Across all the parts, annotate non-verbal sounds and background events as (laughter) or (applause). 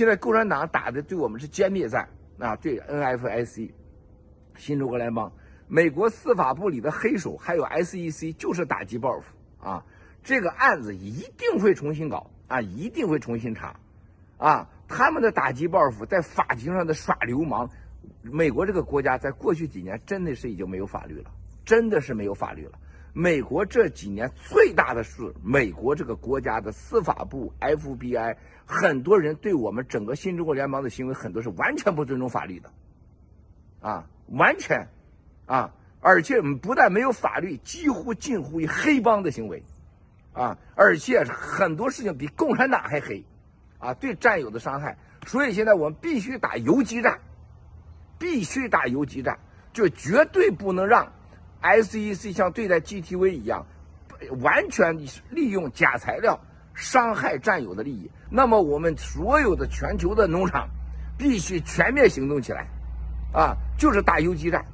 现在共产党打的对我们是歼灭战啊，对 NFIC 新中国联邦，美国司法部里的黑手还有 SEC 就是打击报复啊，这个案子一定会重新搞啊，一定会重新查啊，他们的打击报复在法庭上的耍流氓，美国这个国家在过去几年真的是已经没有法律了，真的是没有法律了。美国这几年最大的是美国这个国家的司法部 FBI，很多人对我们整个新中国联邦的行为，很多是完全不尊重法律的，啊，完全，啊，而且不但没有法律，几乎近乎于黑帮的行为，啊，而且很多事情比共产党还黑，啊，对战友的伤害，所以现在我们必须打游击战，必须打游击战，就绝对不能让 SEC 像对待 GTV 一样，完全利用假材料伤害战友的利益。那么我们所有的全球的农场必须全面行动起来，啊，就是打游击战，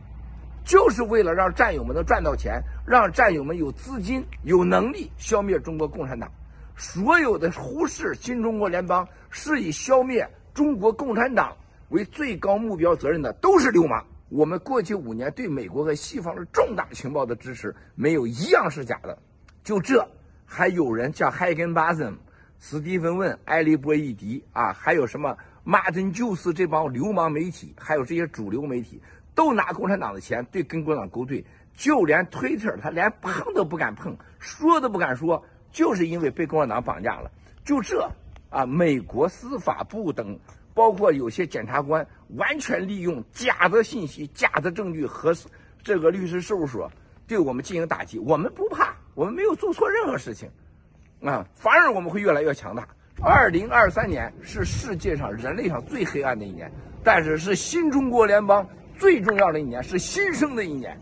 就是为了让战友们能赚到钱，让战友们有资金、有能力消灭中国共产党。所有的忽视新中国联邦是以消灭中国共产党为最高目标责任的，都是流氓。我们过去五年对美国和西方的重大情报的支持，没有一样是假的。就这，还有人像海根巴森、斯蒂芬问、埃利波伊迪啊，还有什么马丁就是这帮流氓媒体，还有这些主流媒体，都拿共产党的钱对跟共产党勾兑，就连推特他连碰都不敢碰，说都不敢说，就是因为被共产党绑架了。就这啊，美国司法部等。包括有些检察官完全利用假的信息、假的证据和这个律师事务所对我们进行打击，我们不怕，我们没有做错任何事情，啊，反而我们会越来越强大。二零二三年是世界上人类上最黑暗的一年，但是是新中国联邦最重要的一年，是新生的一年。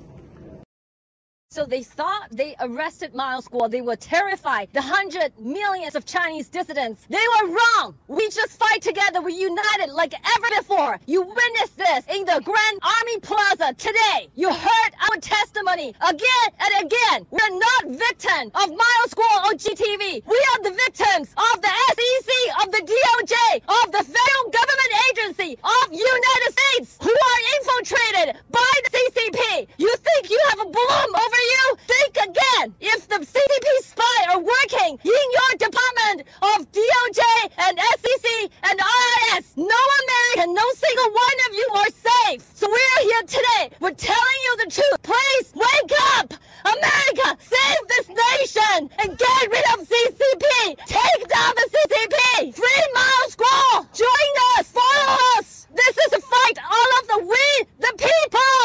So they thought they arrested Miles Guo. They were terrified. The hundred millions of Chinese dissidents. They were wrong. We just fight together. We united like ever before. You witnessed this in the Grand Army Plaza today. You heard our testimony again and again. We're not victims of Miles Guo or GTV. We are the victims of the SEC, of the DOJ, of the federal government agency of United States who are infiltrated by the CCP. You think you have a bloom over you? Think again. If the CCP spy are working in your department of DOJ and SEC and IRS, no American, no single one of you are safe. So we're here today. We're telling you the truth. Please wake up. America, save this nation and get rid of CCP. Take down the CCP. Free Miles Guo. Join us. Follow us. This is a fight all of the we, the people.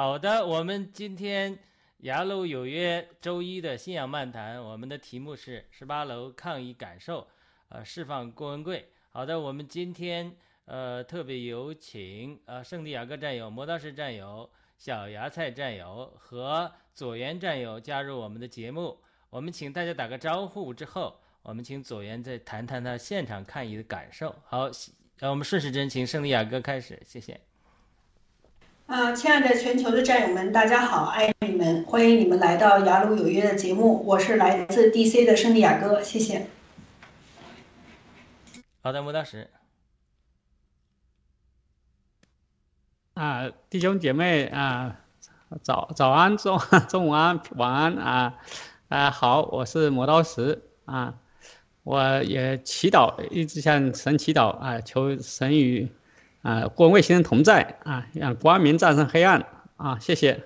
好的，我们今天雅鲁有约周一的信仰漫谈，我们的题目是十八楼抗议感受，呃，释放郭文贵。好的，我们今天呃特别有请呃圣地亚哥战友、磨刀石战友、小芽菜战友和左源战友加入我们的节目。我们请大家打个招呼之后，我们请左岩再谈谈他现场抗疫的感受。好，让我们顺时针请圣地亚哥开始，谢谢。啊，亲爱的全球的战友们，大家好，爱你们，欢迎你们来到雅鲁有约的节目，我是来自 DC 的圣地亚哥，谢谢。好的，磨刀石。啊，弟兄姐妹啊，早早安，中 (laughs) 中午安，晚安啊啊，好，我是磨刀石啊，我也祈祷，一直向神祈祷啊，求神与啊各位先生同在啊，让光明战胜黑暗啊，谢谢。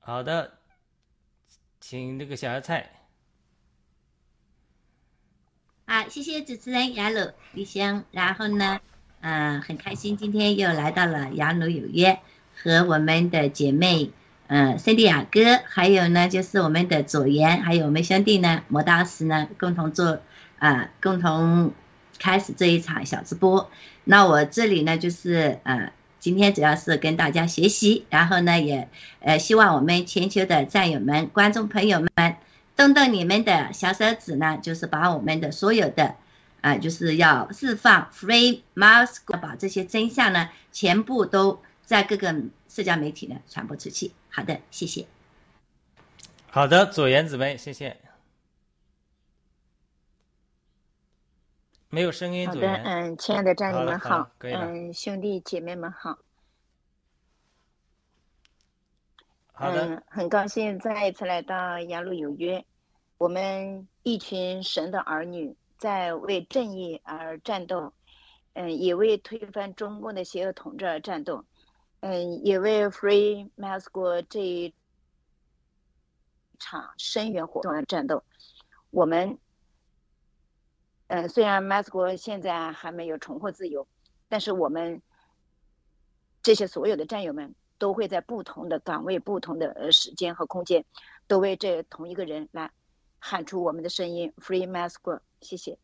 好的，请那个小芽菜。啊，谢谢主持人雅鲁李香，然后呢？嗯，很开心今天又来到了雅鲁有约，和我们的姐妹，嗯，圣地亚哥，还有呢就是我们的左岩，还有我们兄弟呢磨刀石呢，共同做啊，共同开始这一场小直播。那我这里呢就是呃，今天主要是跟大家学习，然后呢也呃希望我们全球的战友们、观众朋友们，动动你们的小手指呢，就是把我们的所有的。啊，就是要释放 free mask，把这些真相呢，全部都在各个社交媒体呢传播出去。好的，谢谢。好的，左岩姊妹，谢谢。没有声音，好的，嗯，亲爱的战友们好，嗯，兄弟姐妹们好。好的，很高兴再一次来到雅鲁有约，我们一群神的儿女。在为正义而战斗，嗯，也为推翻中共的邪恶统治而战斗，嗯，也为 Free Mask 这一场声援活动而战斗。我们，嗯，虽然 Mask 现在还没有重获自由，但是我们这些所有的战友们都会在不同的岗位、不同的时间和空间，都为这同一个人来喊出我们的声音：Free Mask。谢谢。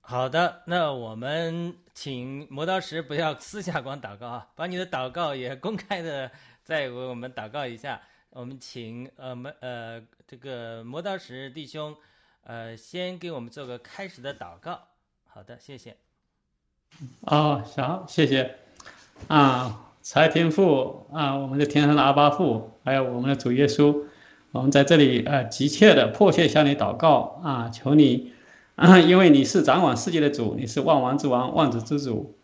好的，那我们请磨刀石不要私下光祷告啊，把你的祷告也公开的再为我们祷告一下。我们请呃们呃这个磨刀石弟兄呃先给我们做个开始的祷告。好的，谢谢。哦，行，谢谢。啊，财天父啊，我们的天上的阿巴父，还有我们的主耶稣，我们在这里呃急切的迫切向你祷告啊，求你。啊，(coughs) 因为你是掌管世界的主，你是万王之王、万主之主。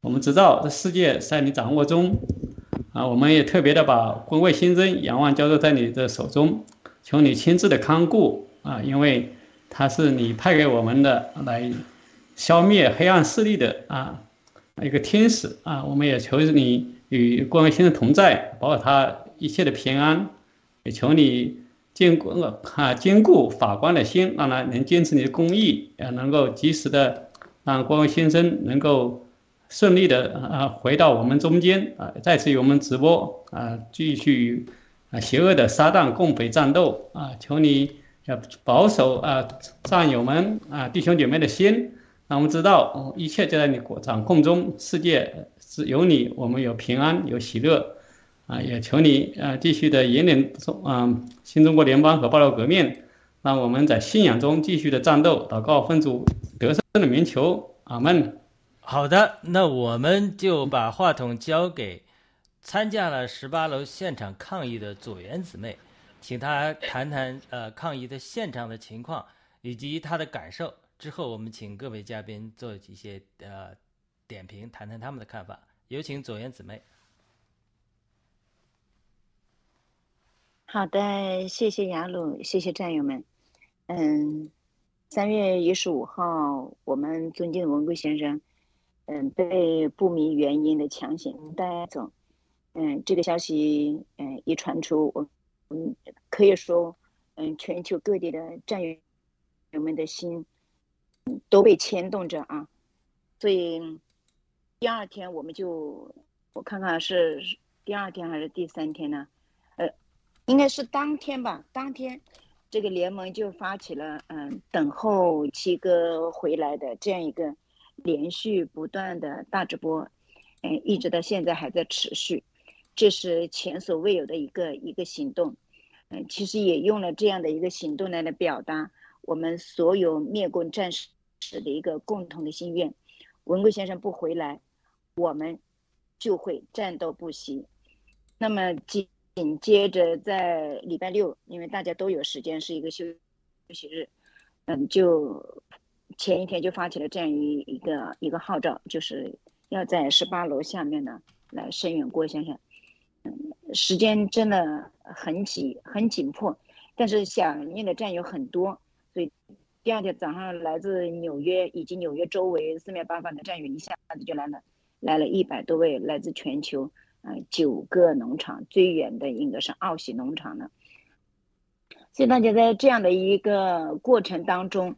我们知道这世界在你掌握中，啊，我们也特别的把各位新增仰望交托在你的手中，求你亲自的看顾啊，因为他是你派给我们的来消灭黑暗势力的啊一个天使啊，我们也求你与光先生同在，保佑他一切的平安，也求你。坚固啊，坚固法官的心，让他能坚持你的公义，呃，能够及时的让光先生能够顺利的啊回到我们中间啊，再次与我们直播啊，继续啊邪恶的撒旦共匪战斗啊，求你要保守啊战友们啊弟兄姐妹的心，让我们知道一切就在你掌控中，世界是有你，我们有平安有喜乐。啊，也求你啊，继续的引领中啊，新中国联邦和爆料革命，让我们在信仰中继续的战斗，祷告分主得胜的名求，阿门。好的，那我们就把话筒交给参加了十八楼现场抗议的左元姊妹，请他谈谈呃抗议的现场的情况以及他的感受。之后我们请各位嘉宾做一些呃点评，谈谈他们的看法。有请左岩姊妹。好的，谢谢雅鲁，谢谢战友们。嗯，三月一十五号，我们尊敬的文贵先生，嗯，被不明原因的强行带走。嗯，这个消息，嗯，一传出，我，嗯，可以说，嗯，全球各地的战友们的心，都被牵动着啊。所以，第二天我们就，我看看是第二天还是第三天呢？呃应该是当天吧，当天，这个联盟就发起了嗯，等候七哥回来的这样一个连续不断的大直播，嗯，一直到现在还在持续，这是前所未有的一个一个行动，其实也用了这样的一个行动来来表达我们所有灭共战士的一个共同的心愿。文贵先生不回来，我们就会战斗不息。那么紧紧接着在礼拜六，因为大家都有时间，是一个休休息日，嗯，就前一天就发起了这样一一个一个号召，就是要在十八楼下面呢来声援郭先生。时间真的很紧很紧迫，但是响应的战友很多，所以第二天早上来自纽约以及纽约周围四面八方的战友一下子就来了，来了一百多位来自全球，嗯，九个农场，最远的应该是奥喜农场呢。所以大家在这样的一个过程当中，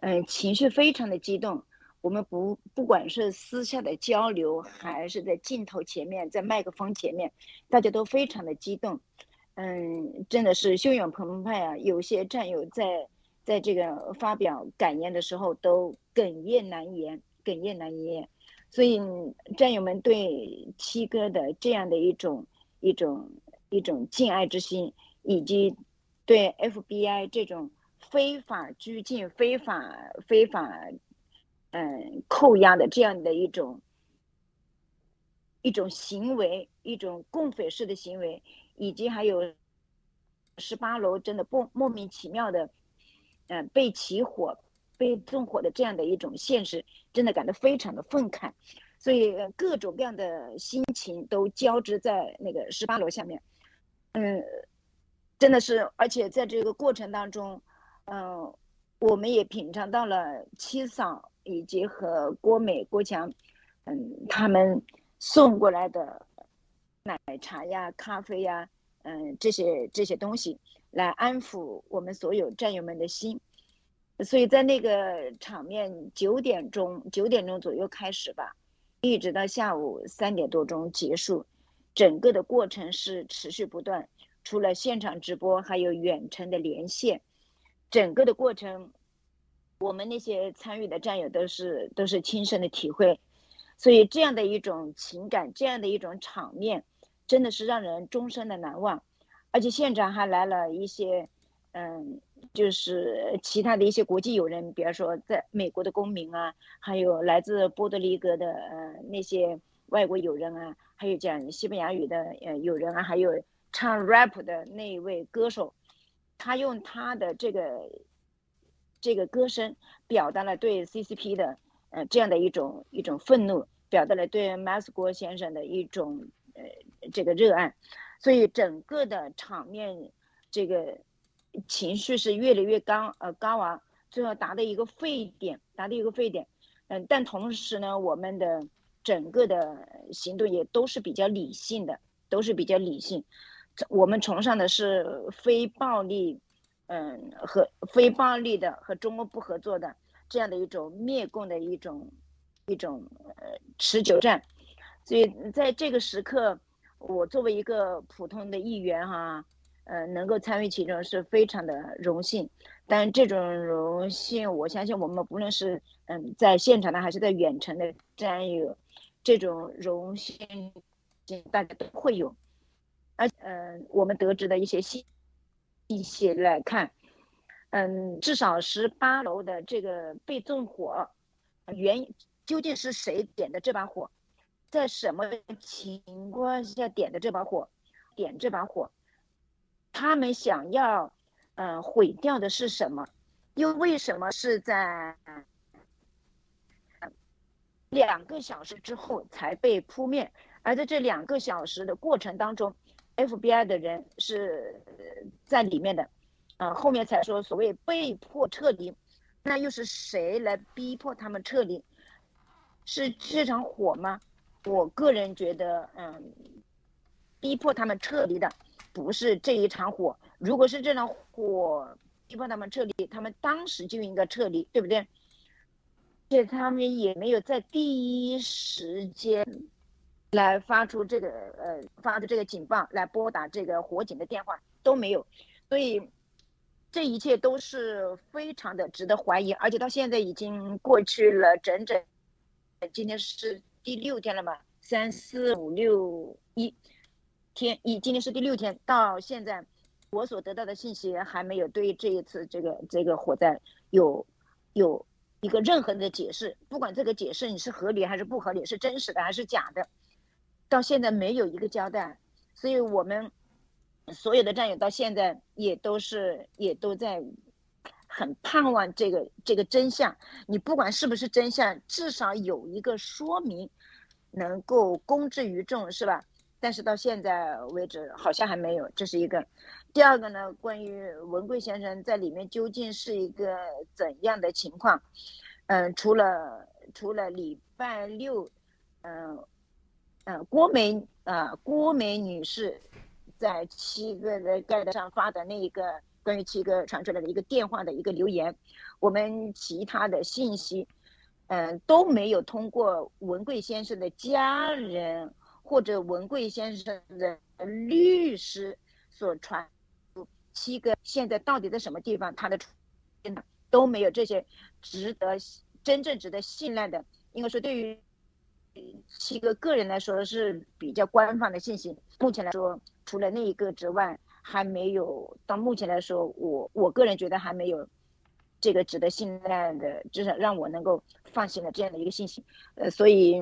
嗯，情绪非常的激动。我们不不管是私下的交流，还是在镜头前面，在麦克风前面，大家都非常的激动，嗯，真的是汹涌澎湃啊！有些战友在在这个发表感言的时候都哽咽难言，哽咽难言。所以战友们对七哥的这样的一种一种一种敬爱之心，以及对 FBI 这种非法拘禁、非法非法。嗯，扣押的这样的一种一种行为，一种共匪式的行为，以及还有十八楼真的不莫名其妙的，嗯，被起火、被纵火的这样的一种现实，真的感到非常的愤慨，所以各种各样的心情都交织在那个十八楼下面，嗯，真的是，而且在这个过程当中，嗯，我们也品尝到了七嫂。以及和郭美、郭强，嗯，他们送过来的奶茶呀、咖啡呀，嗯，这些这些东西来安抚我们所有战友们的心。所以在那个场面，九点钟九点钟左右开始吧，一直到下午三点多钟结束，整个的过程是持续不断。除了现场直播，还有远程的连线，整个的过程。我们那些参与的战友都是都是亲身的体会，所以这样的一种情感，这样的一种场面，真的是让人终身的难忘。而且现场还来了一些，嗯，就是其他的一些国际友人，比方说在美国的公民啊，还有来自波多黎各的呃那些外国友人啊，还有讲西班牙语的呃友人啊，还有唱 rap 的那一位歌手，他用他的这个。这个歌声表达了对 CCP 的呃这样的一种一种愤怒，表达了对马斯国先生的一种呃这个热爱，所以整个的场面这个情绪是越来越高呃高昂，最后达到一个沸点，达到一个沸点。嗯，但同时呢，我们的整个的行动也都是比较理性的，都是比较理性。我们崇尚的是非暴力。嗯，和非暴力的和中国不合作的这样的一种灭共的一种一种呃持久战，所以在这个时刻，我作为一个普通的议员哈，呃，能够参与其中是非常的荣幸。但这种荣幸，我相信我们不论是嗯在现场的还是在远程的战友，这种荣幸大家都会有。而嗯，我们得知的一些信。一些来看，嗯，至少十八楼的这个被纵火，原究竟是谁点的这把火，在什么情况下点的这把火，点这把火，他们想要，嗯，毁掉的是什么？又为什么是在两个小时之后才被扑灭？而在这两个小时的过程当中。FBI 的人是在里面的，啊，后面才说所谓被迫撤离，那又是谁来逼迫他们撤离？是这场火吗？我个人觉得，嗯，逼迫他们撤离的不是这一场火。如果是这场火逼迫他们撤离，他们当时就应该撤离，对不对？且他们也没有在第一时间。来发出这个呃发的这个警报，来拨打这个火警的电话都没有，所以这一切都是非常的值得怀疑，而且到现在已经过去了整整，今天是第六天了嘛，三四五六一天，一今天是第六天，到现在我所得到的信息还没有对这一次这个这个火灾有有一个任何的解释，不管这个解释你是合理还是不合理，是真实的还是假的，到现在没有一个交代，所以我们所有的战友到现在也都是也都在很盼望这个这个真相。你不管是不是真相，至少有一个说明，能够公之于众，是吧？但是到现在为止，好像还没有，这是一个。第二个呢，关于文贵先生在里面究竟是一个怎样的情况？嗯，除了除了礼拜六，嗯嗯，郭梅啊，郭梅女士在七个的盖子上发的那一个关于七个传出来的一个电话的一个留言，我们其他的信息，嗯，都没有通过文贵先生的家人。或者文贵先生的律师所传七个现在到底在什么地方？他的都没有这些值得真正值得信赖的，应该说对于七个个人来说是比较官方的信息。目前来说，除了那一个之外，还没有到目前来说，我我个人觉得还没有这个值得信赖的，至少让我能够放心的这样的一个信息。呃，所以。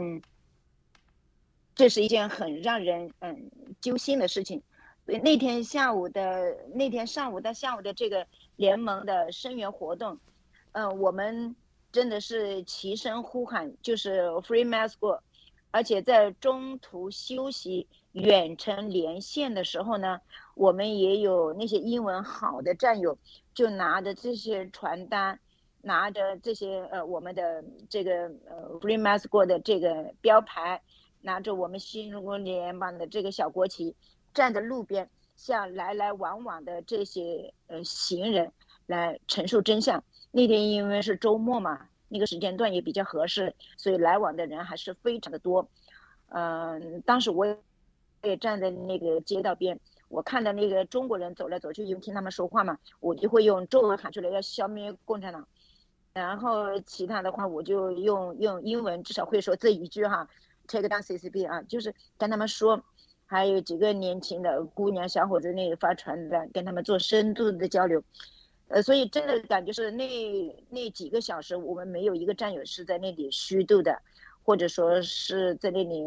这是一件很让人嗯揪心的事情。那天下午的那天上午到下午的这个联盟的声援活动，嗯，我们真的是齐声呼喊，就是 Free Mass Go。而且在中途休息远程连线的时候呢，我们也有那些英文好的战友，就拿着这些传单，拿着这些呃我们的这个呃 Free Mass Go 的这个标牌。拿着我们新中国联邦的这个小国旗，站在路边，向来来往往的这些呃行人来陈述真相。那天因为是周末嘛，那个时间段也比较合适，所以来往的人还是非常的多。嗯，当时我也站在那个街道边，我看到那个中国人走来走去，因为听他们说话嘛，我就会用中文喊出来要消灭共产党，然后其他的话我就用用英文，至少会说这一句哈。take down CCP 啊，就是跟他们说，还有几个年轻的姑娘小伙子那里发传单，跟他们做深度的交流，呃，所以真的感觉是那那几个小时，我们没有一个战友是在那里虚度的，或者说是在那里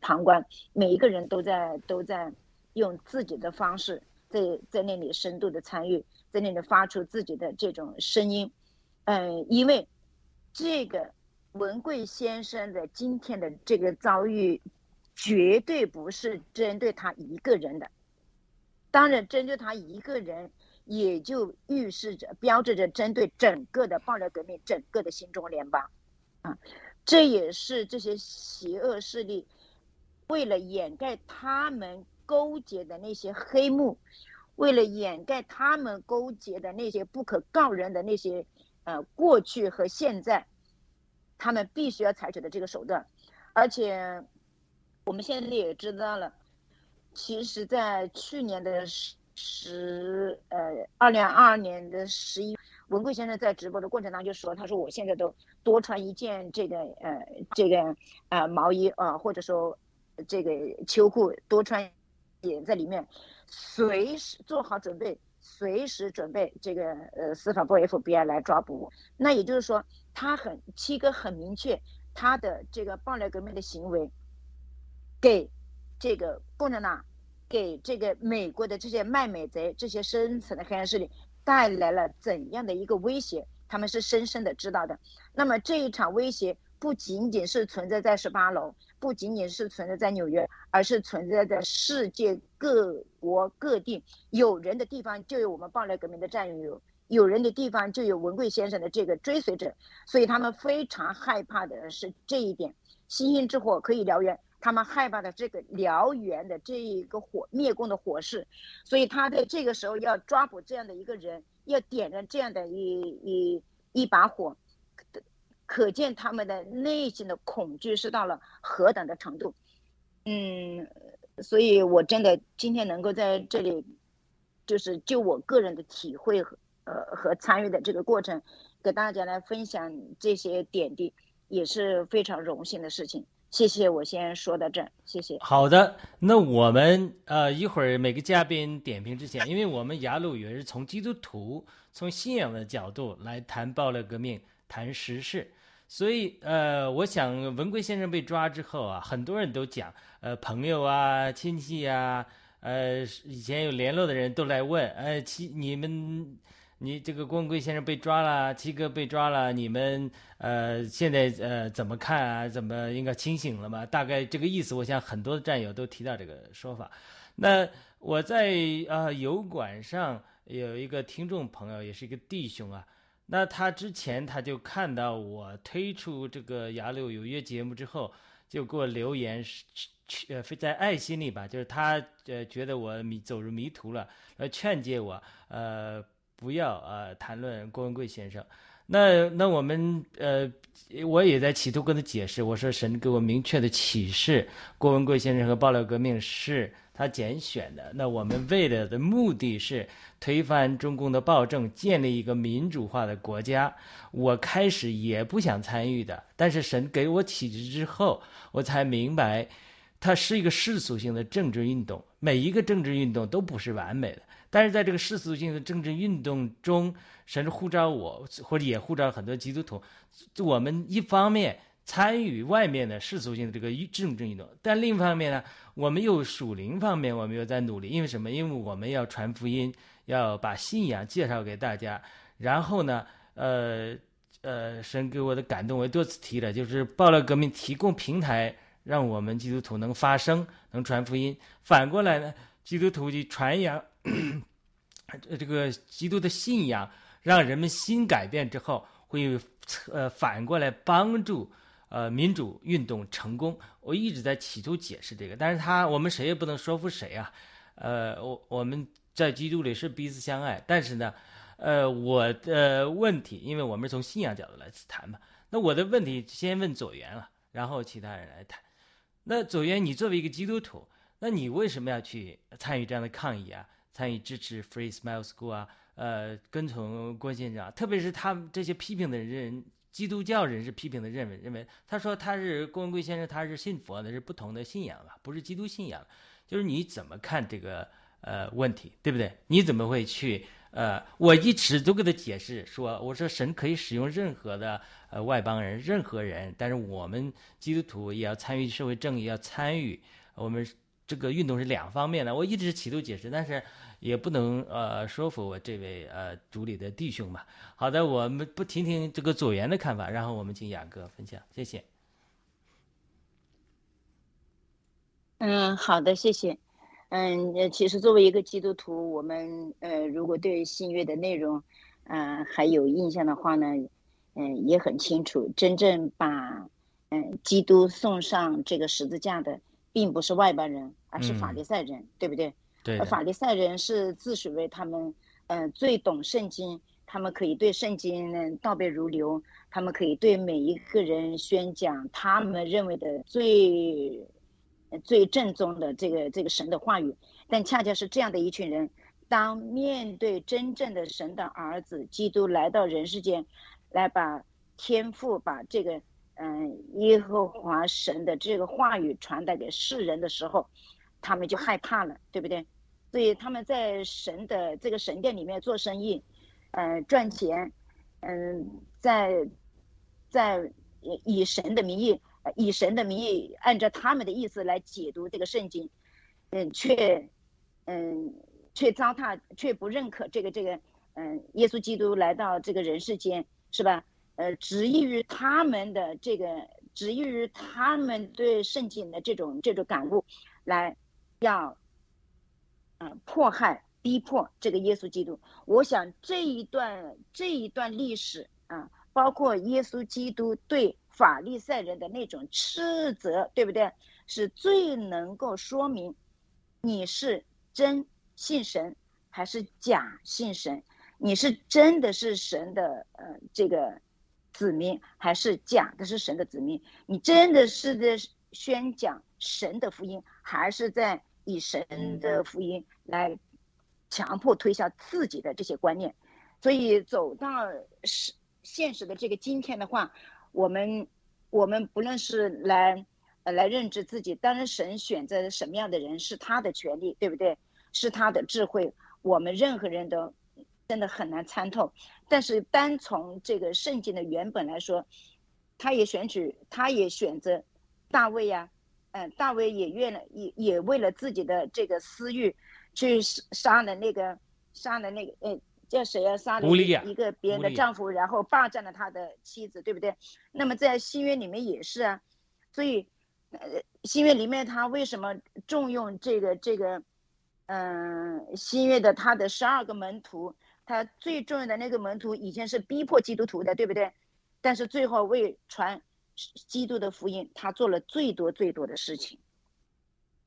旁观，每一个人都在都在用自己的方式在在那里深度的参与，在那里发出自己的这种声音，嗯，因为这个。文贵先生的今天的这个遭遇，绝对不是针对他一个人的。当然，针对他一个人，也就预示着、标志着针对整个的暴乱革命、整个的新中联邦。啊，这也是这些邪恶势力为了掩盖他们勾结的那些黑幕，为了掩盖他们勾结的那些不可告人的那些呃过去和现在。他们必须要采取的这个手段，而且我们现在也知道了，其实，在去年的十十呃二零二二年的十一，文贵先生在直播的过程当中就说，他说我现在都多穿一件这个呃这个呃毛衣啊，或者说这个秋裤多穿也在里面，随时做好准备，随时准备这个呃司法部 FBI 来抓捕我。那也就是说。他很七哥很明确，他的这个暴乱革命的行为，给这个共产党，给这个美国的这些卖美贼、这些深层的黑暗势力带来了怎样的一个威胁？他们是深深的知道的。那么这一场威胁不仅仅是存在在十八楼，不仅仅是存在在纽约，而是存在在世界各国各地。有人的地方就有我们暴乱革命的战友。有人的地方就有文贵先生的这个追随者，所以他们非常害怕的是这一点。星星之火可以燎原，他们害怕的这个燎原的这一个火灭共的火势，所以他在这个时候要抓捕这样的一个人，要点燃这样的一一一把火，可见他们的内心的恐惧是到了何等的程度。嗯，所以我真的今天能够在这里，就是就我个人的体会和。呃，和参与的这个过程，给大家来分享这些点滴，也是非常荣幸的事情。谢谢，我先说到这，谢谢。好的，那我们呃一会儿每个嘉宾点评之前，因为我们雅鲁也是从基督徒、从信仰的角度来谈暴力革命、谈时事，所以呃，我想文贵先生被抓之后啊，很多人都讲，呃，朋友啊、亲戚啊，呃，以前有联络的人都来问，呃，亲你们。你这个郭文贵先生被抓了，七哥被抓了，你们呃现在呃怎么看啊？怎么应该清醒了吗？大概这个意思，我想很多的战友都提到这个说法。那我在啊油管上有一个听众朋友，也是一个弟兄啊。那他之前他就看到我推出这个雅鲁有约节目之后，就给我留言，呃在爱心里吧，就是他呃觉得我迷走入迷途了，呃劝诫我呃。不要呃谈论郭文贵先生，那那我们呃我也在企图跟他解释，我说神给我明确的启示，郭文贵先生和爆料革命是他拣选的，那我们为了的目的是推翻中共的暴政，建立一个民主化的国家。我开始也不想参与的，但是神给我启示之后，我才明白，它是一个世俗性的政治运动，每一个政治运动都不是完美的。但是在这个世俗性的政治运动中，甚至呼召我，或者也呼召很多基督徒，我们一方面参与外面的世俗性的这个政治运动，但另一方面呢，我们又属灵方面，我们又在努力。因为什么？因为我们要传福音，要把信仰介绍给大家。然后呢，呃呃，神给我的感动，我多次提了，就是暴乱革命提供平台，让我们基督徒能发声，能传福音。反过来呢，基督徒去传扬。这个基督的信仰让人们心改变之后，会呃反过来帮助呃民主运动成功。我一直在企图解释这个，但是他我们谁也不能说服谁啊。呃，我我们在基督里是彼此相爱，但是呢，呃，我的问题，因为我们是从信仰角度来谈嘛，那我的问题先问左元了，然后其他人来谈。那左元，你作为一个基督徒，那你为什么要去参与这样的抗议啊？参与支持 Free Smile School 啊，呃，跟从郭先生，特别是他们这些批评的人，基督教人士批评的认为，认为他说他是郭文贵先生，他是信佛的，是不同的信仰吧，不是基督信仰，就是你怎么看这个呃问题，对不对？你怎么会去呃？我一直都给他解释说，我说神可以使用任何的呃外邦人，任何人，但是我们基督徒也要参与社会正义，要参与我们这个运动是两方面的。我一直企图解释，但是。也不能呃说服我这位呃组里的弟兄吧。好的，我们不听听这个左元的看法，然后我们请雅哥分享，谢谢。嗯，好的，谢谢。嗯，其实作为一个基督徒，我们呃如果对新约的内容，嗯还有印象的话呢，嗯也很清楚，真正把嗯基督送上这个十字架的，并不是外邦人，而是法利赛人，对不对？法利赛人是自诩为他们，嗯，最懂圣经，他们可以对圣经呢倒背如流，他们可以对每一个人宣讲他们认为的最，最正宗的这个这个神的话语。但恰恰是这样的一群人，当面对真正的神的儿子基督来到人世间，来把天父把这个嗯耶和华神的这个话语传达给世人的时候，他们就害怕了，对不对？所以他们在神的这个神殿里面做生意，嗯，赚钱，嗯，在在以神的名义，以神的名义，按照他们的意思来解读这个圣经，嗯，却嗯却糟蹋，却不认可这个这个，嗯，耶稣基督来到这个人世间，是吧？呃，执意于他们的这个，执意于他们对圣经的这种这种感悟，来要。嗯，迫害、逼迫这个耶稣基督，我想这一段这一段历史啊，包括耶稣基督对法利赛人的那种斥责，对不对？是最能够说明你是真信神还是假信神，你是真的是神的呃这个子民，还是假的是神的子民？你真的是在宣讲神的福音，还是在？以神的福音来强迫推销自己的这些观念，所以走到现现实的这个今天的话，我们我们不论是来呃来认知自己。当然，神选择什么样的人是他的权利，对不对？是他的智慧，我们任何人都真的很难参透。但是单从这个圣经的原本来说，他也选取，他也选择大卫呀，嗯，大卫也愿了，也也为了自己的这个私欲，去杀了那个杀了那个呃叫谁啊？杀了一个别人的丈夫，然后霸占了他的妻子，对不对？那么在新约里面也是啊，所以呃新约里面他为什么重用这个这个？嗯，新约的他的十二个门徒，他最重要的那个门徒以前是逼迫基督徒的，对不对？但是最后为传基督的福音，他做了最多最多的事情。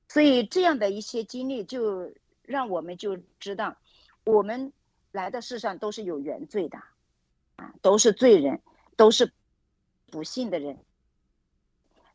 所以这样的一些经历，就让我们就知道，我们来的世上都是有原罪的，啊，都是罪人，都是不幸的人。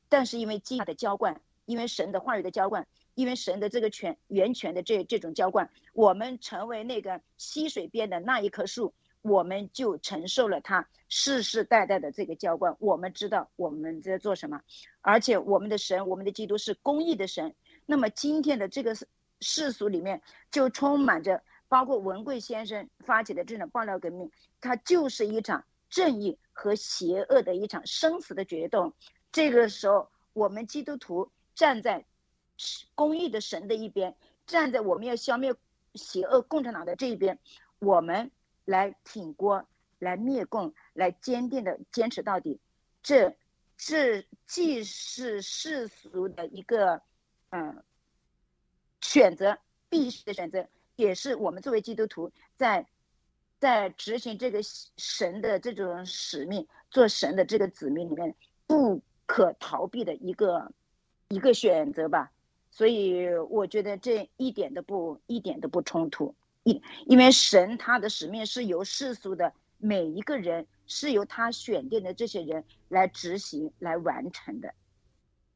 但是因为基督的浇灌，因为神的话语的浇灌。因为神的这个泉源泉的这这种浇灌，我们成为那个溪水边的那一棵树，我们就承受了它世世代代的这个浇灌。我们知道我们在做什么，而且我们的神，我们的基督是公义的神。那么今天的这个世俗里面就充满着，包括文贵先生发起的这种爆料革命，它就是一场正义和邪恶的一场生死的决斗。这个时候，我们基督徒站在。公义的神的一边，站在我们要消灭邪恶共产党的这一边，我们来挺过来灭共，来坚定的坚持到底。这，这既是世俗的一个，嗯，选择必须的选择，也是我们作为基督徒在，在执行这个神的这种使命，做神的这个子民里面不可逃避的一个一个选择吧。所以我觉得这一点都不一点都不冲突，因因为神他的使命是由世俗的每一个人是由他选定的这些人来执行来完成的，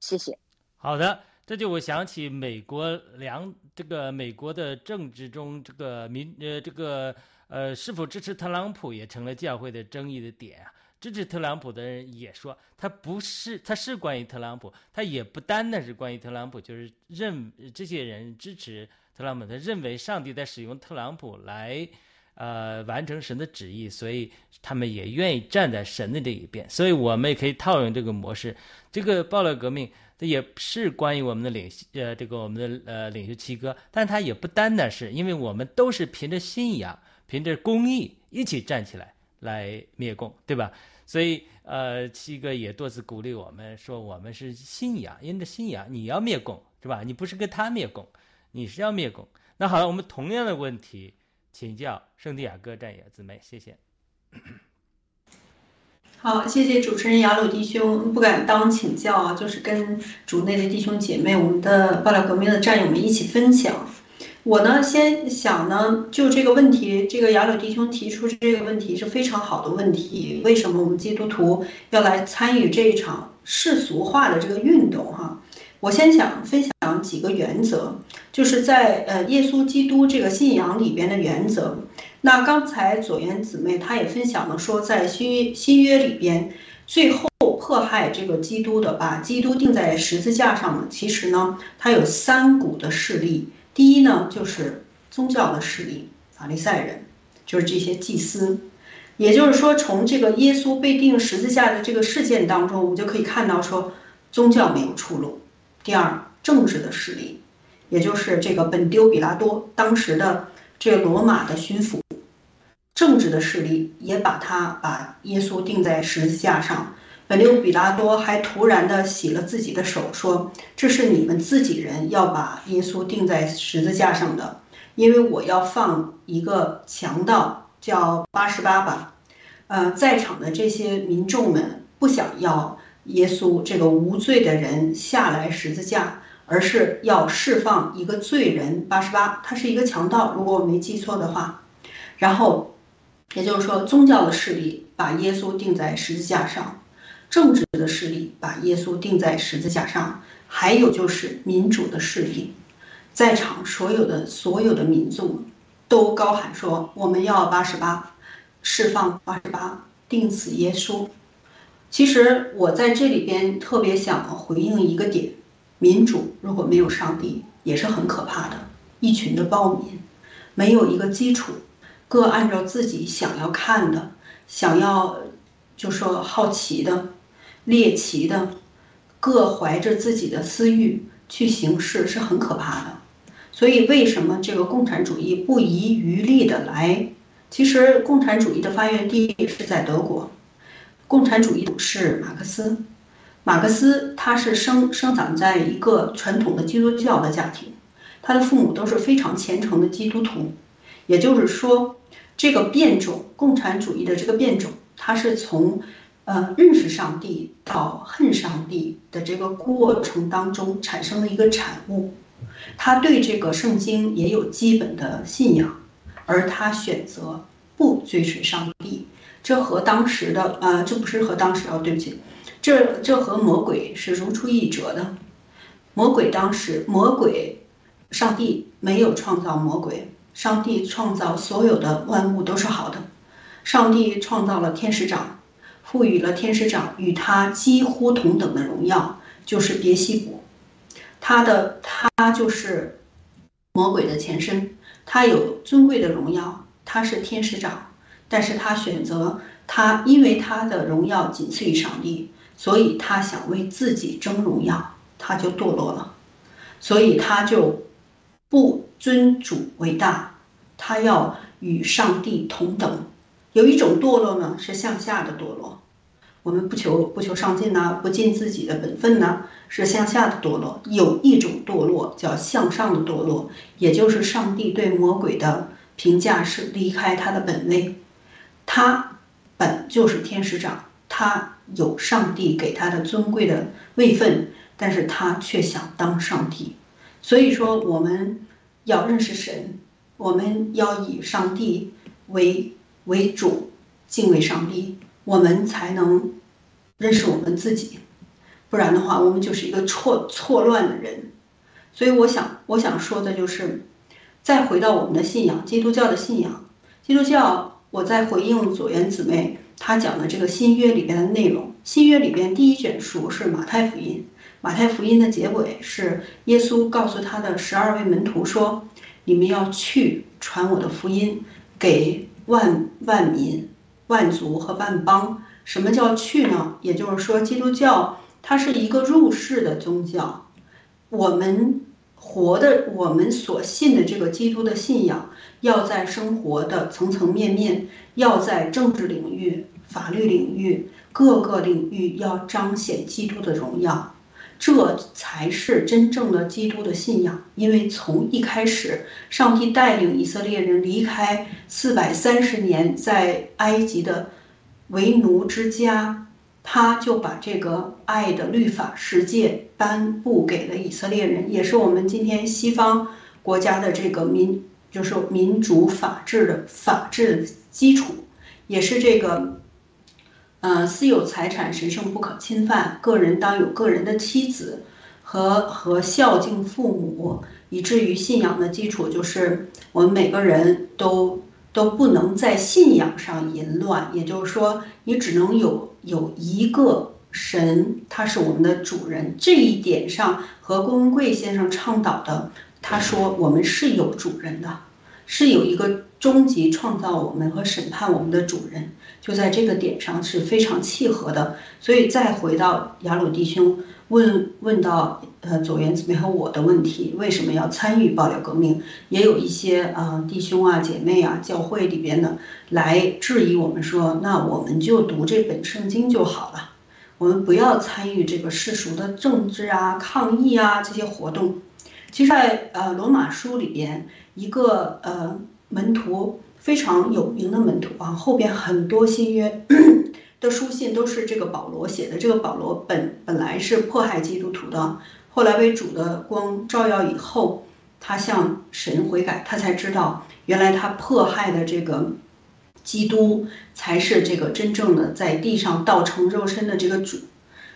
谢谢。好的，这就我想起美国两这个美国的政治中这个民呃这个呃是否支持特朗普也成了教会的争议的点啊。支持特朗普的人也说，他不是，他是关于特朗普，他也不单单是关于特朗普，就是认这些人支持特朗普，他认为上帝在使用特朗普来，呃，完成神的旨意，所以他们也愿意站在神的这一边。所以我们也可以套用这个模式，这个暴乱革命，这也是关于我们的领，呃，这个我们的呃领袖七哥，但他也不单单是，因为我们都是凭着信仰，凭着公义一起站起来。来灭共，对吧？所以，呃，七哥也多次鼓励我们说，我们是信仰，因着信仰，你要灭共，是吧？你不是跟他灭共，你是要灭共。那好了，我们同样的问题，请教圣地亚哥战友姊妹，谢谢。(coughs) 好，谢谢主持人雅鲁弟兄，不敢当请教啊，就是跟主内的弟兄姐妹，我们的爆料革命的战友们一起分享。我呢，先想呢，就这个问题，这个雅鲁弟兄提出这个问题是非常好的问题。为什么我们基督徒要来参与这一场世俗化的这个运动？哈，我先想分享几个原则，就是在呃耶稣基督这个信仰里边的原则。那刚才左元姊妹她也分享了说，在新约新约里边，最后迫害这个基督的，把基督钉在十字架上的，其实呢，它有三股的势力。第一呢，就是宗教的势力，法利赛人，就是这些祭司。也就是说，从这个耶稣被钉十字架的这个事件当中，我们就可以看到说，宗教没有出路。第二，政治的势力，也就是这个本丢比拉多当时的这罗马的巡抚，政治的势力也把他把耶稣钉在十字架上。本丢比拉多还突然的洗了自己的手，说：“这是你们自己人要把耶稣钉在十字架上的，因为我要放一个强盗叫八十八吧。”呃，在场的这些民众们不想要耶稣这个无罪的人下来十字架，而是要释放一个罪人八十八，他是一个强盗，如果我没记错的话。然后，也就是说，宗教的势力把耶稣钉在十字架上。政治的势力把耶稣钉在十字架上，还有就是民主的势力，在场所有的所有的民众都高喊说：“我们要八十八，释放八十八，钉死耶稣。”其实我在这里边特别想回应一个点：民主如果没有上帝，也是很可怕的。一群的暴民，没有一个基础，各按照自己想要看的、想要就说好奇的、猎奇的，各怀着自己的私欲去行事，是很可怕的。所以，为什么这个共产主义不遗余力的来？其实，共产主义的发源地是在德国。共产主义是马克思，马克思他是生生长在一个传统的基督教的家庭，他的父母都是非常虔诚的基督徒。也就是说，这个变种共产主义的这个变种，它是从呃认识上帝到恨上帝的这个过程当中产生的一个产物。他对这个圣经也有基本的信仰，而他选择不追随上帝。这和当时的呃，这不是和当时哦，对不起，这这和魔鬼是如出一辙的。魔鬼当时，魔鬼，上帝没有创造魔鬼，上帝创造所有的万物都是好的。上帝创造了天使长，赋予了天使长与他几乎同等的荣耀，就是别西卜，他的他就是魔鬼的前身，他有尊贵的荣耀，他是天使长。但是他选择他，因为他的荣耀仅次于上帝，所以他想为自己争荣耀，他就堕落了，所以他就不尊主为大，他要与上帝同等。有一种堕落呢，是向下的堕落，我们不求不求上进呐，不尽自己的本分呐，是向下的堕落。有一种堕落叫向上的堕落，也就是上帝对魔鬼的评价是离开他的本位。他本就是天使长，他有上帝给他的尊贵的位分，但是他却想当上帝。所以说，我们要认识神，我们要以上帝为为主，敬畏上帝，我们才能认识我们自己。不然的话，我们就是一个错错乱的人。所以，我想我想说的就是，再回到我们的信仰，基督教的信仰，基督教。我在回应左元姊妹她讲的这个新约里边的内容。新约里边第一卷书是马太福音，马太福音的结尾是耶稣告诉他的十二位门徒说：“你们要去传我的福音给万万民、万族和万邦。”什么叫去呢？也就是说，基督教它是一个入世的宗教，我们。活的，我们所信的这个基督的信仰，要在生活的层层面面，要在政治领域、法律领域各个领域要彰显基督的荣耀，这才是真正的基督的信仰。因为从一开始，上帝带领以色列人离开四百三十年在埃及的为奴之家。他就把这个爱的律法世界颁布给了以色列人，也是我们今天西方国家的这个民，就是民主法治的法治的基础，也是这个，呃，私有财产神圣不可侵犯，个人当有个人的妻子，和和孝敬父母，以至于信仰的基础就是我们每个人都都不能在信仰上淫乱，也就是说，你只能有。有一个神，他是我们的主人。这一点上和郭文贵先生倡导的，他说我们是有主人的，是有一个终极创造我们和审判我们的主人，就在这个点上是非常契合的。所以再回到雅鲁弟兄问问到呃左元姊妹和我的问题，为什么要参与爆料革命？也有一些啊弟兄啊姐妹啊教会里边的。来质疑我们说，那我们就读这本圣经就好了，我们不要参与这个世俗的政治啊、抗议啊这些活动。其实，在呃罗马书里边，一个呃门徒非常有名的门徒啊，后边很多新约的书信都是这个保罗写的。这个保罗本本来是迫害基督徒的，后来被主的光照耀以后，他向神悔改，他才知道原来他迫害的这个。基督才是这个真正的在地上道成肉身的这个主，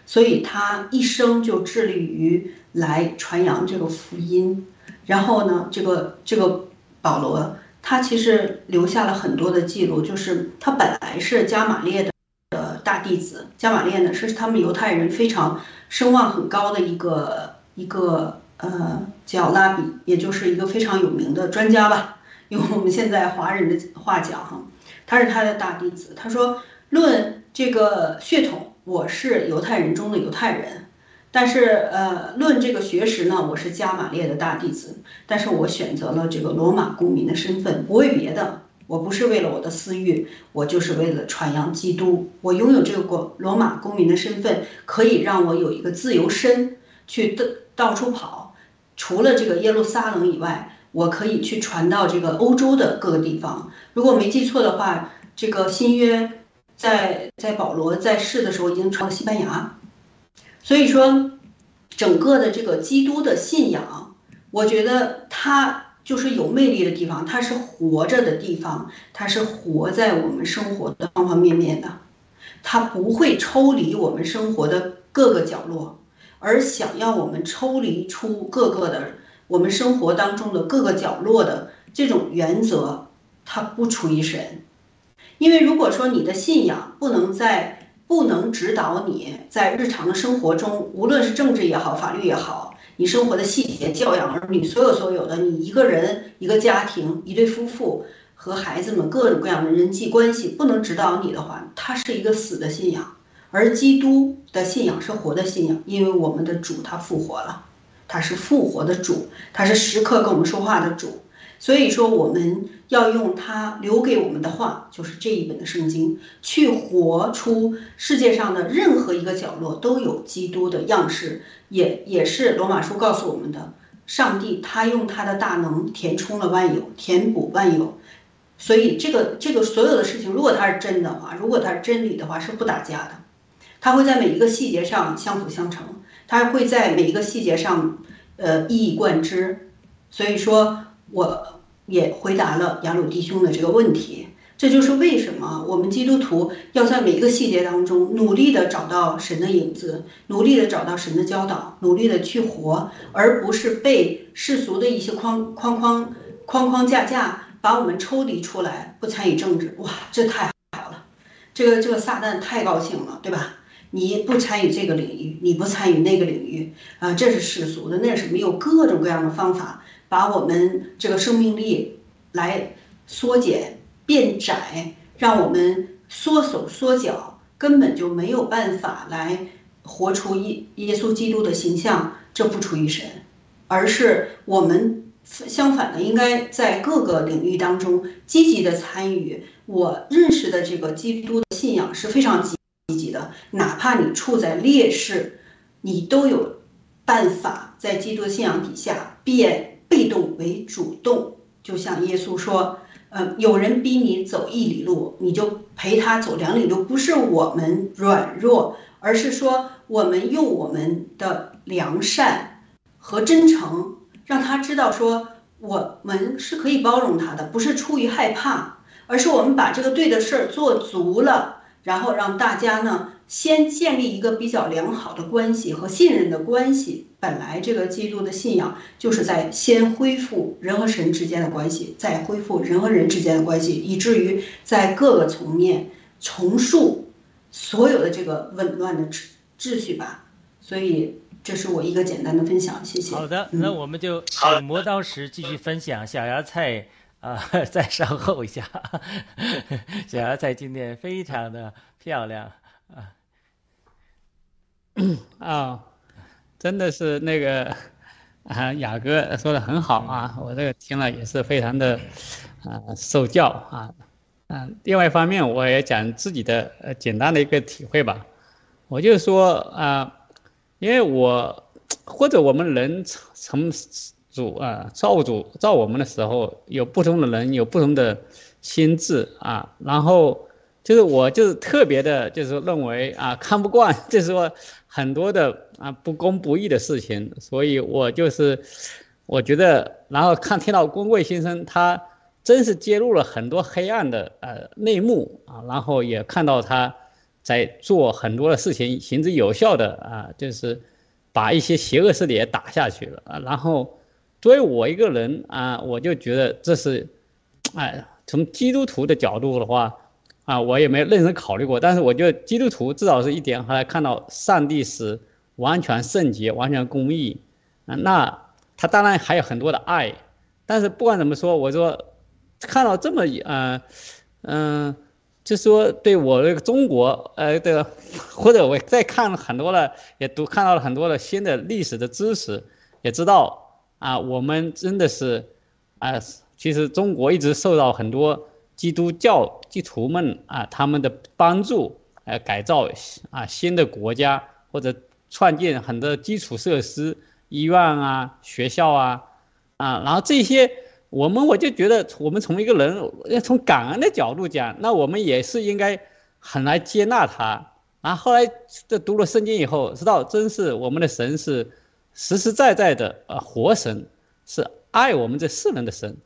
所以他一生就致力于来传扬这个福音。然后呢，这个这个保罗他其实留下了很多的记录，就是他本来是加玛列的的大弟子。加马列呢是他们犹太人非常声望很高的一个一个呃叫拉比，也就是一个非常有名的专家吧，(laughs) 用我们现在华人的话讲哈，他是他的大弟子。他说论这个血统，我是犹太人中的犹太人。但是，呃，论这个学识呢，我是加马列的大弟子，但是我选择了这个罗马公民的身份，不为别的，我不是为了我的私欲，我就是为了传扬基督。我拥有这个国罗马公民的身份，可以让我有一个自由身，去到到处跑。除了这个耶路撒冷以外，我可以去传到这个欧洲的各个地方。如果没记错的话，这个新约在在保罗在世的时候已经传到西班牙。所以说，整个的这个基督的信仰，我觉得它就是有魅力的地方，它是活着的地方，它是活在我们生活的方方面面的，它不会抽离我们生活的各个角落，而想要我们抽离出各个的我们生活当中的各个角落的这种原则，它不出于神，因为如果说你的信仰不能在。不能指导你在日常的生活中，无论是政治也好，法律也好，你生活的细节、教养儿女，所有所有的，你一个人、一个家庭、一对夫妇和孩子们各种各样的人际关系，不能指导你的话，它是一个死的信仰。而基督的信仰是活的信仰，因为我们的主他复活了，他是复活的主，他是时刻跟我们说话的主。所以说，我们要用他留给我们的话，就是这一本的圣经，去活出世界上的任何一个角落都有基督的样式，也也是罗马书告诉我们的。上帝他用他的大能填充了万有，填补万有。所以这个这个所有的事情，如果它是真的话，如果它是真理的话，是不打架的。它会在每一个细节上相辅相成，它会在每一个细节上，呃，一以贯之。所以说。我也回答了雅鲁弟兄的这个问题，这就是为什么我们基督徒要在每一个细节当中努力的找到神的影子，努力的找到神的教导，努力的去活，而不是被世俗的一些框框框框框架架把我们抽离出来，不参与政治。哇，这太好了，这个这个撒旦太高兴了，对吧？你不参与这个领域，你不参与那个领域啊，这是世俗的，那是没有各种各样的方法。把我们这个生命力来缩减变窄，让我们缩手缩脚，根本就没有办法来活出耶耶稣基督的形象。这不出于神，而是我们相反的，应该在各个领域当中积极的参与。我认识的这个基督的信仰是非常积极的，哪怕你处在劣势，你都有办法在基督的信仰底下变。被动为主动，就像耶稣说：“呃，有人逼你走一里路，你就陪他走两里路。”不是我们软弱，而是说我们用我们的良善和真诚，让他知道说我们是可以包容他的，不是出于害怕，而是我们把这个对的事儿做足了，然后让大家呢。先建立一个比较良好的关系和信任的关系。本来这个基督的信仰就是在先恢复人和神之间的关系，再恢复人和人之间的关系，以至于在各个层面重塑所有的这个紊乱的秩秩序吧。所以这是我一个简单的分享，谢谢。好的，那我们就磨刀石继续分享。小芽菜啊，(laughs) 再稍后一下。(laughs) 小芽菜今天非常的漂亮啊。啊，(coughs) 真的是那个 (laughs) 啊，雅哥说的很好啊，我这个听了也是非常的啊受教啊，嗯，另外一方面我也讲自己的呃简单的一个体会吧，我就说啊，因为我或者我们人从主啊造主造我们的时候，有不同的人有不同的心智啊，然后就是我就是特别的，就是认为啊看不惯，(laughs) 就是说。很多的啊不公不义的事情，所以我就是，我觉得，然后看听到公贵先生他真是揭露了很多黑暗的呃内幕啊，然后也看到他在做很多的事情，行之有效的啊，就是把一些邪恶势力也打下去了啊。然后作为我一个人啊，我就觉得这是，哎，从基督徒的角度的话，啊，我也没有认真考虑过。但是我觉得基督徒至少是一点，后来看到上帝是完全圣洁、完全公义，那他当然还有很多的爱。但是不管怎么说，我说看到这么一呃嗯，就说对我这个中国呃的，或者我再看很多了，也读看到了很多的新的历史的知识，也知道啊，我们真的是啊，其实中国一直受到很多。基督教基督徒们啊，他们的帮助，呃，改造啊新的国家或者创建很多基础设施，医院啊、学校啊，啊，然后这些我们我就觉得，我们从一个人要从感恩的角度讲，那我们也是应该很来接纳他。然后后来这读了圣经以后，知道真是我们的神是实实在在的呃活神，是爱我们这世人的神，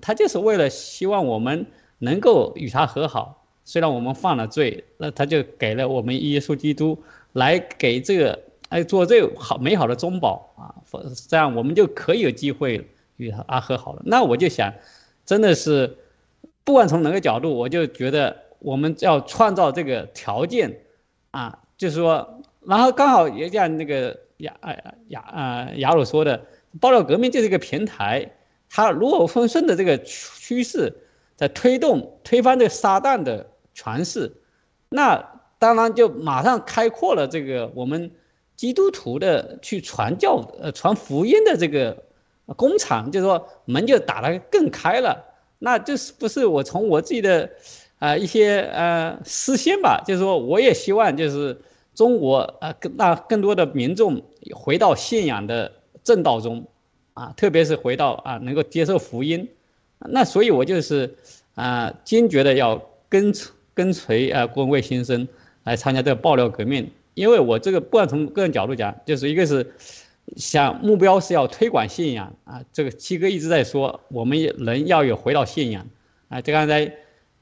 他就是为了希望我们。能够与他和好，虽然我们犯了罪，那他就给了我们耶稣基督来给这个哎做这个好美好的中保啊，这样我们就可以有机会与他和好了。那我就想，真的是不管从哪个角度，我就觉得我们要创造这个条件啊，就是说，然后刚好也像那个亚亚啊亚鲁说的，爆料革命就是一个平台，它如果丰顺的这个趋势。在推动推翻这撒旦的权势，那当然就马上开阔了这个我们基督徒的去传教呃传福音的这个工厂，就是说门就打得更开了。那这是不是我从我自己的啊一些呃私心吧？就是说我也希望就是中国啊更让更多的民众回到信仰的正道中啊，特别是回到啊能够接受福音。那所以，我就是啊，坚决的要跟跟随啊郭文贵先生来参加这个爆料革命，因为我这个不管从个人角度讲，就是一个是想目标是要推广信仰啊，这个七哥一直在说，我们人要有回到信仰啊，这刚才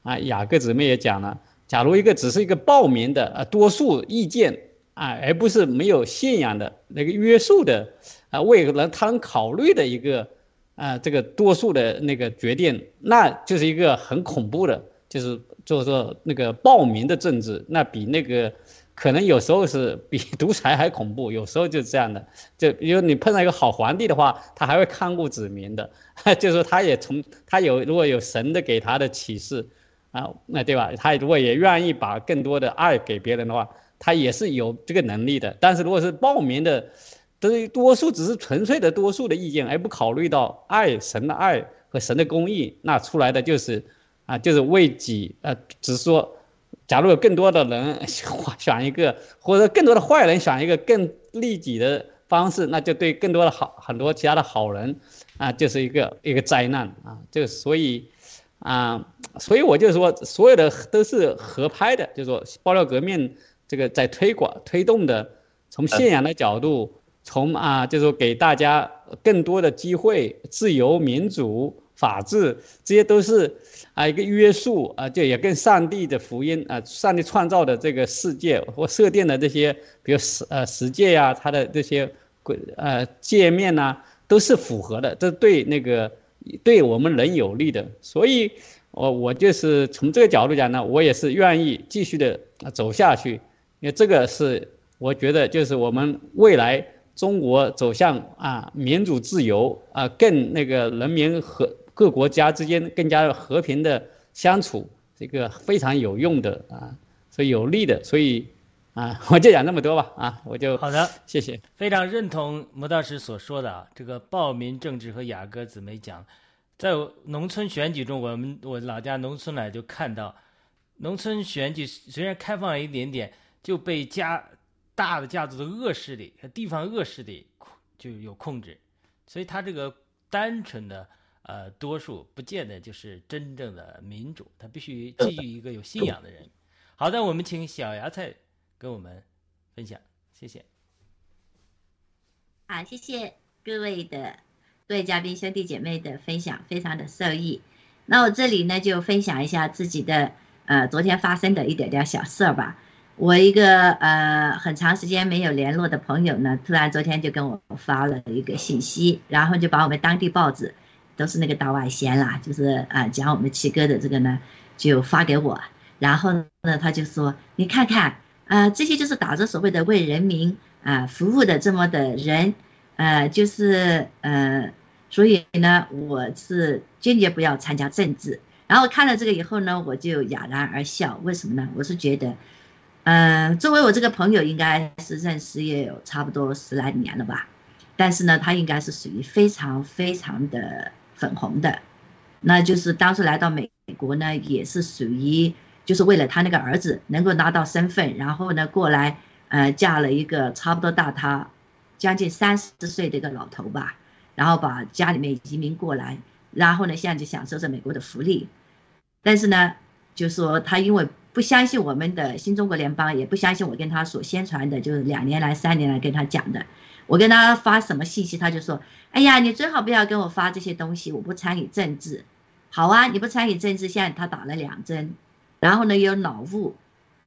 啊雅各姊妹也讲了，假如一个只是一个报名的啊多数意见啊，而不是没有信仰的那个约束的啊，为了他能考虑的一个。啊，这个多数的那个决定，那就是一个很恐怖的，就是就是说那个暴民的政治，那比那个可能有时候是比 (laughs) 独裁还恐怖，有时候就是这样的。就因为你碰到一个好皇帝的话，他还会看顾子民的，(laughs) 就是说他也从他有如果有神的给他的启示啊，那对吧？他如果也愿意把更多的爱给别人的话，他也是有这个能力的。但是如果是暴民的，对多数只是纯粹的多数的意见，而不考虑到爱神的爱和神的公义，那出来的就是，啊，就是为己，呃，只说，假如有更多的人 (laughs) 选一个，或者更多的坏人选一个更利己的方式，那就对更多的好很多其他的好人，啊，就是一个一个灾难啊，就所以，啊，所以我就说，所有的都是合拍的，就是说爆料革命这个在推广推动的，从信仰的角度。从啊，就是说给大家更多的机会，自由、民主、法治，这些都是啊一个约束啊，就也跟上帝的福音啊，上帝创造的这个世界或设定的这些，比如十呃十界呀，它的这些规呃界面呐，都是符合的，这对那个对我们人有利的。所以，我我就是从这个角度讲呢，我也是愿意继续的走下去，因为这个是我觉得就是我们未来。中国走向啊民主自由啊，更那个人民和各国家之间更加和平的相处，这个非常有用的啊，所以有利的，所以啊，(laughs) 我就讲那么多吧啊，我就好的，谢谢。非常认同魔道师所说的啊，这个暴民政治和雅各姊妹讲，在农村选举中，我们我老家农村呢就看到，农村选举虽然开放了一点点，就被加。大的家族的恶势力和地方恶势力就有控制，所以他这个单纯的呃多数不见得就是真正的民主，他必须基于一个有信仰的人。(laughs) 好的，我们请小芽菜跟我们分享，谢谢。好，谢谢各位的各位嘉宾兄弟姐妹的分享，非常的受益。那我这里呢就分享一下自己的呃昨天发生的一点点小事儿吧。我一个呃很长时间没有联络的朋友呢，突然昨天就跟我发了一个信息，然后就把我们当地报纸，都是那个大外宣啦，就是啊讲我们七哥的这个呢，就发给我，然后呢，他就说：“你看看，呃，这些就是打着所谓的为人民啊服务的这么的人，呃，就是呃，所以呢，我是坚决不要参加政治。”然后看了这个以后呢，我就哑然而笑。为什么呢？我是觉得，嗯，作为我这个朋友，应该是认识也有差不多十来年了吧，但是呢，他应该是属于非常非常的粉红的，那就是当初来到美国呢，也是属于。就是为了他那个儿子能够拿到身份，然后呢过来，呃，嫁了一个差不多大他将近三十岁的一个老头吧，然后把家里面移民过来，然后呢现在就享受着美国的福利，但是呢，就说他因为不相信我们的新中国联邦，也不相信我跟他所宣传的，就是两年来三年来跟他讲的，我跟他发什么信息，他就说，哎呀，你最好不要跟我发这些东西，我不参与政治。好啊，你不参与政治，现在他打了两针。然后呢，有脑雾，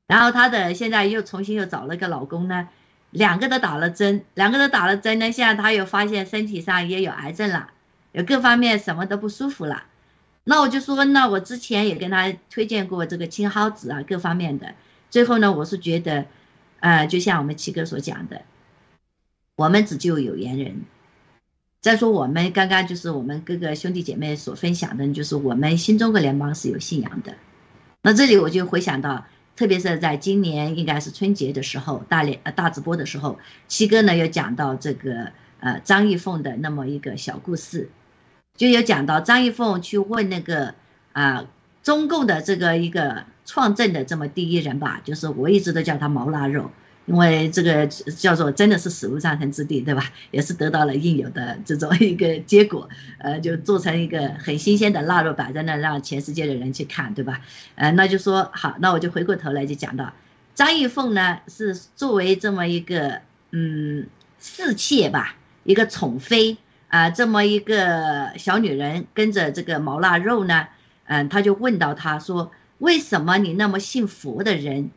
然后他的现在又重新又找了个老公呢，两个都打了针，两个都打了针呢，现在他又发现身体上也有癌症了，有各方面什么都不舒服了。那我就说，那我之前也跟他推荐过这个青蒿子啊，各方面的。最后呢，我是觉得，呃，就像我们七哥所讲的，我们只救有缘人。再说我们刚刚就是我们各个兄弟姐妹所分享的，就是我们新中国联邦是有信仰的。那这里我就回想到，特别是在今年应该是春节的时候，大连呃大直播的时候，七哥呢又讲到这个呃张玉凤的那么一个小故事，就有讲到张玉凤去问那个啊中共的这个一个创政的这么第一人吧，就是我一直都叫他毛腊肉。因为这个叫做真的是死无葬身之地，对吧？也是得到了应有的这种一个结果，呃，就做成一个很新鲜的腊肉摆在那，让全世界的人去看，对吧？呃，那就说好，那我就回过头来就讲到张玉凤呢，是作为这么一个嗯侍妾吧，一个宠妃啊，这么一个小女人跟着这个毛腊肉呢，嗯，他就问到他说，为什么你那么信佛的人？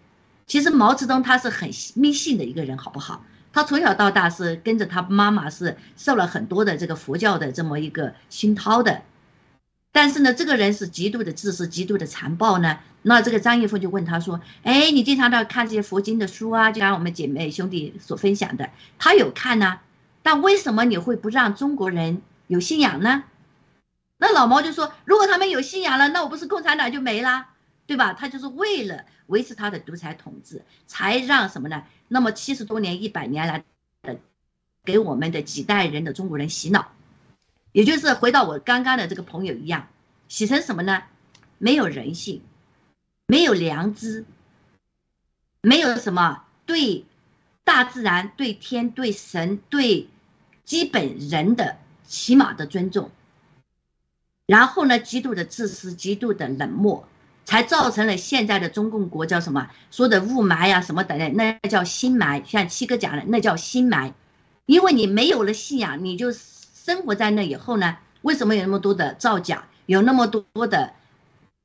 其实毛泽东他是很迷信的一个人，好不好？他从小到大是跟着他妈妈是受了很多的这个佛教的这么一个熏陶的，但是呢，这个人是极度的自私、极度的残暴呢。那这个张玉凤就问他说：“哎，你经常要看这些佛经的书啊？就像我们姐妹兄弟所分享的，他有看呢，但为什么你会不让中国人有信仰呢？”那老毛就说：“如果他们有信仰了，那我不是共产党就没了，对吧？他就是为了。”维持他的独裁统治，才让什么呢？那么七十多年、一百年来的，给我们的几代人的中国人洗脑，也就是回到我刚刚的这个朋友一样，洗成什么呢？没有人性，没有良知，没有什么对大自然、对天、对神、对基本人的起码的尊重，然后呢，极度的自私，极度的冷漠。才造成了现在的中共国叫什么说的雾霾呀什么等等，那叫心霾。像七哥讲的，那叫心霾，因为你没有了信仰，你就生活在那以后呢？为什么有那么多的造假，有那么多的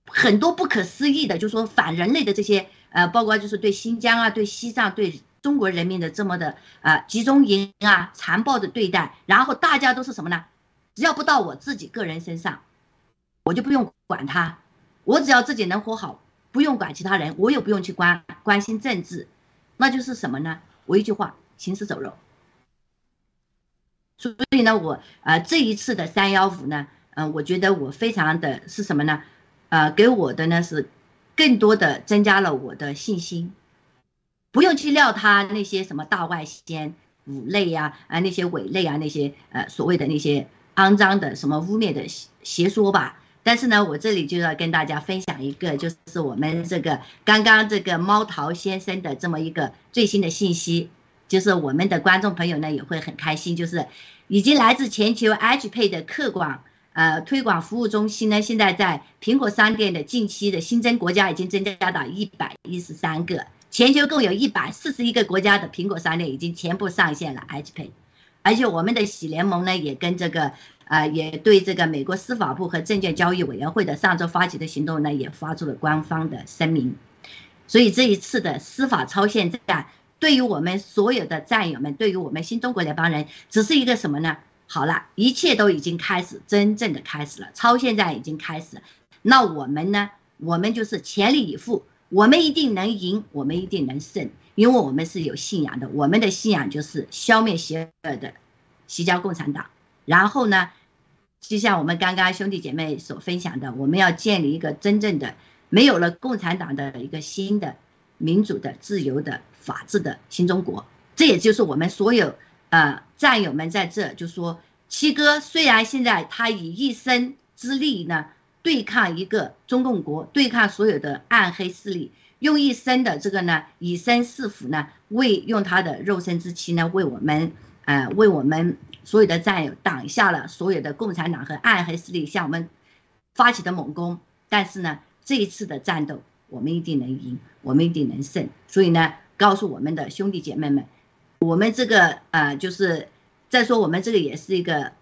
很多不可思议的，就说反人类的这些呃，包括就是对新疆啊、对西藏、对中国人民的这么的啊集中营啊残暴的对待，然后大家都是什么呢？只要不到我自己个人身上，我就不用管他。我只要自己能活好，不用管其他人，我也不用去关关心政治，那就是什么呢？我一句话，行尸走肉。所以呢，我啊这一次的三幺五呢，嗯，我觉得我非常的是什么呢？呃，给我的呢是更多的增加了我的信心，不用去料他那些什么大外宣、五类呀啊那些伪类啊那些呃所谓的那些肮脏的什么污蔑的邪说吧。但是呢，我这里就要跟大家分享一个，就是我们这个刚刚这个猫桃先生的这么一个最新的信息，就是我们的观众朋友呢也会很开心，就是已经来自全球 H Pay 的客广呃推广服务中心呢，现在在苹果商店的近期的新增国家已经增加到一百一十三个，全球共有一百四十一个国家的苹果商店已经全部上线了 H Pay，而且我们的喜联盟呢也跟这个。啊，也对这个美国司法部和证券交易委员会的上周发起的行动呢，也发出了官方的声明。所以这一次的司法超限战，对于我们所有的战友们，对于我们新中国联邦人，只是一个什么呢？好了，一切都已经开始，真正的开始了，超限战已经开始。那我们呢？我们就是全力以赴，我们一定能赢，我们一定能胜，因为我们是有信仰的。我们的信仰就是消灭邪恶的，西交共产党。然后呢，就像我们刚刚兄弟姐妹所分享的，我们要建立一个真正的没有了共产党的一个新的民主的、自由的、法治的新中国。这也就是我们所有呃战友们在这就说，七哥虽然现在他以一生之力呢。对抗一个中共国，对抗所有的暗黑势力，用一生的这个呢，以身试虎呢，为用他的肉身之躯呢，为我们，呃，为我们所有的战友挡下了所有的共产党和暗黑势力向我们发起的猛攻。但是呢，这一次的战斗，我们一定能赢，我们一定能胜。所以呢，告诉我们的兄弟姐妹们，我们这个呃，就是再说我们这个也是一个。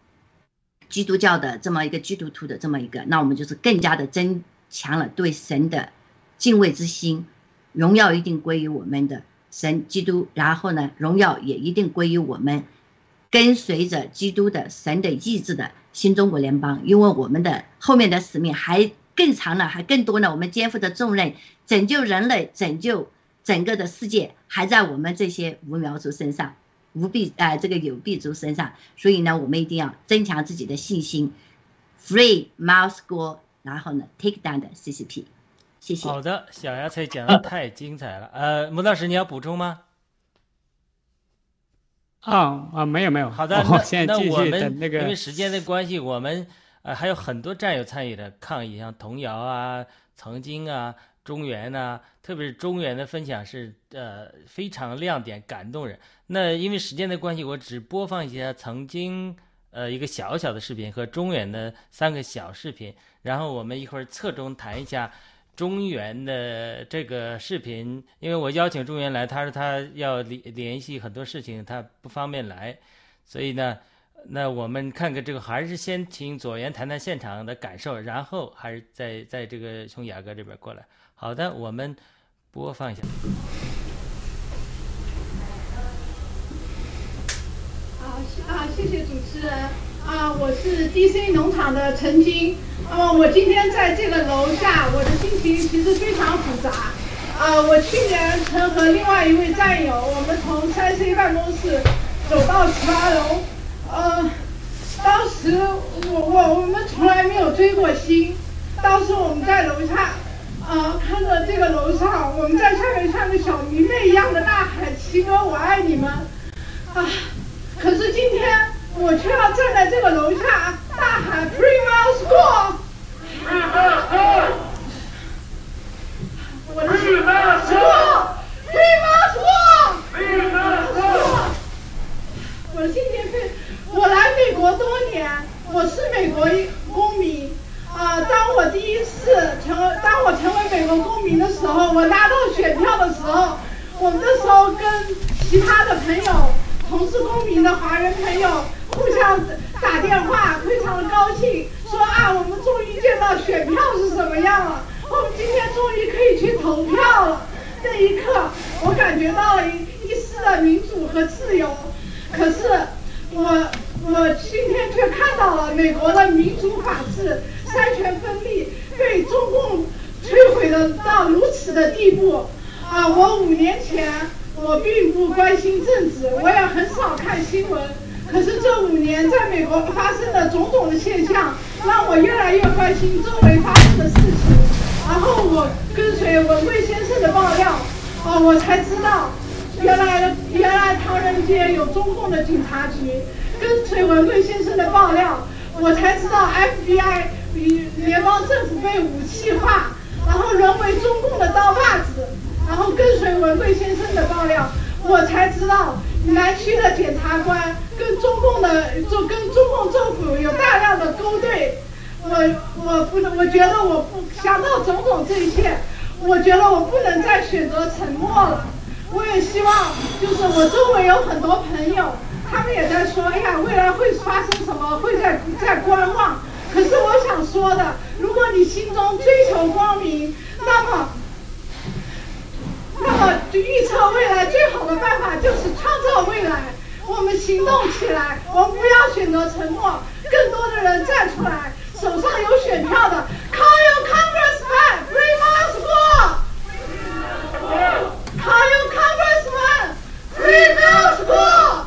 基督教的这么一个基督徒的这么一个，那我们就是更加的增强了对神的敬畏之心，荣耀一定归于我们的神基督，然后呢，荣耀也一定归于我们跟随着基督的神的意志的新中国联邦，因为我们的后面的使命还更长了，还更多呢，我们肩负的重任，拯救人类，拯救整个的世界，还在我们这些无苗族身上。无必哎，这个有必族身上，所以呢，我们一定要增强自己的信心。Free Mouse School，然后呢，Take down 的 CCP，谢谢。好的，小芽菜讲的太精彩了。呃，穆老师，你要补充吗？啊啊，没有没有。好的，那那我们因为时间的关系，我们呃还有很多战友参与的抗议，像童谣啊、曾经啊。中原呢，特别是中原的分享是呃非常亮点、感动人。那因为时间的关系，我只播放一些曾经呃一个小小的视频和中原的三个小视频，然后我们一会儿侧重谈一下中原的这个视频。因为我邀请中原来，他说他要联联系很多事情，他不方便来，所以呢，那我们看看这个，还是先请左岩谈谈现场的感受，然后还是在在这个从雅哥这边过来。好的，我们播放一下。啊啊，谢谢主持人啊，我是 DC 农场的陈晶。啊，我今天在这个楼下，我的心情其实非常复杂。啊，我去年曾和另外一位战友，我们从三 C 办公室走到十八楼。呃，当时我我我们从来没有追过星，当时我们在楼下。啊，看着这个楼上，我们在下面像个小迷妹一样的大喊“齐哥，我爱你们”，啊，可是今天我却要站在这个楼下大喊 “Prima School”，我的 Prima School，Prima School，Prima School，我的心情非，我来美国多年，我是美国公民。啊！当我第一次成，当我成为美国公民的时候，我拿到选票的时候，我那时候跟其他的朋友，同是公民的华人朋友，互相打电话，非常的高兴，说啊，我们终于见到选票是什么样了，我们今天终于可以去投票了。这一刻，我感觉到了一一丝的民主和自由。可是，我我今天却看到了美国的民主法治。三权分立对中共摧毁的到如此的地步啊！我五年前我并不关心政治，我也很少看新闻。可是这五年在美国发生的种种的现象，让我越来越关心周围发生的事情。然后我跟随文贵先生的爆料，啊，我才知道原来原来唐人街有中共的警察局。跟随文贵先生的爆料，我才知道 FBI。与联邦政府被武器化，然后沦为中共的刀把子，然后跟随文贵先生的爆料，我才知道南区的检察官跟中共的就跟中共政府有大量的勾兑。我我不能，我觉得我不想到种种这一切，我觉得我不能再选择沉默了。我也希望，就是我周围有很多朋友，他们也在说，哎呀，未来会发生什么，会在在观望。可是我想说的如果你心中追求光明那么那么就预测未来最好的办法就是创造未来。我们行动起来我们不要选择沉默更多的人站出来手上有选票的 call your congressman free maskcall your congressman free maskcall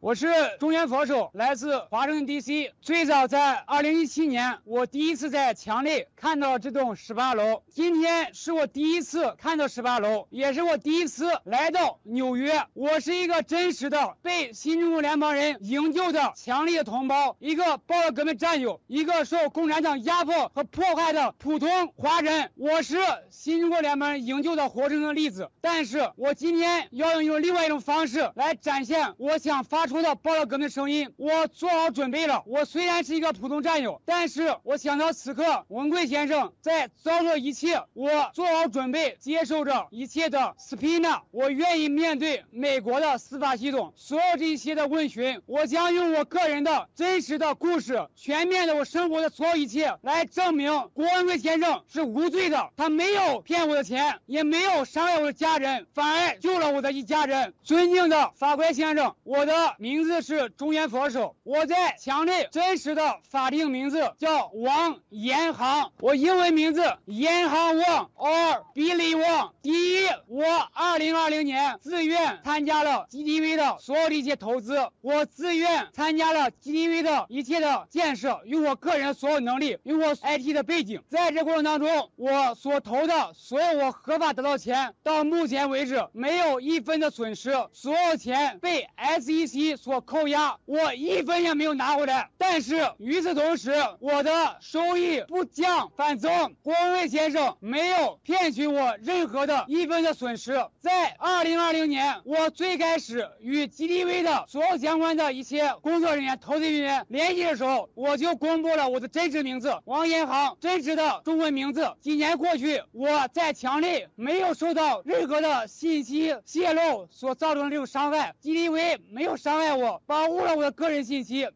我是中原佛手，来自华盛顿 DC。最早在2017年，我第一次在墙内看到这栋十八楼。今天是我第一次看到十八楼，也是我第一次来到纽约。我是一个真实的被新中国联邦人营救的强力的同胞，一个报了革命战友，一个受共产党压迫和迫害的普通华人。我是新中国联邦营救的活生生例子。但是我今天要用用另外一种方式来展现我想发出的报道革命声音。我做好准备了。我虽然是一个普通战友，但是我想到此刻文贵先生在遭受一切，我做好准备接受着一切的 subpoena。我愿意面对美国的司法系统所有这一切的问询。我将用我个人的真实的故事，全面的我生活的所有一切来证明郭文贵先生是无罪的。他没有骗我的钱，也没有伤害我的家人，反而救了我的一家人。尊敬的法官先生，我的名字是中原佛手，我在墙内真实的法定名字叫王延航，我英文名字延航王 or Billy Wang。第一，我二零二零年自愿参加了 GTV 的所有的一些投资，我自愿参加了 GTV 的一切的建设，用我个人所有能力，用我 IT 的背景，在这过程当中，我所投的所有我合法得到钱，到目前为止没有一分的损失，所有钱被 SEC 所扣押，我一分也没有拿回来。但是与此同时，我的收益不降反增。郭文贵先生没有骗取我任何的一分的损失。在二零二零年，我最开始与 G D V 的所有相关的一些工作人员、投资人员联系的时候，我就公布了我的真实名字王延航，真实的中文名字。几年过去，我在墙内没有受到任何的信息泄露所造成的这种伤害 G D V 没有伤碍我，保护了我的个人信息。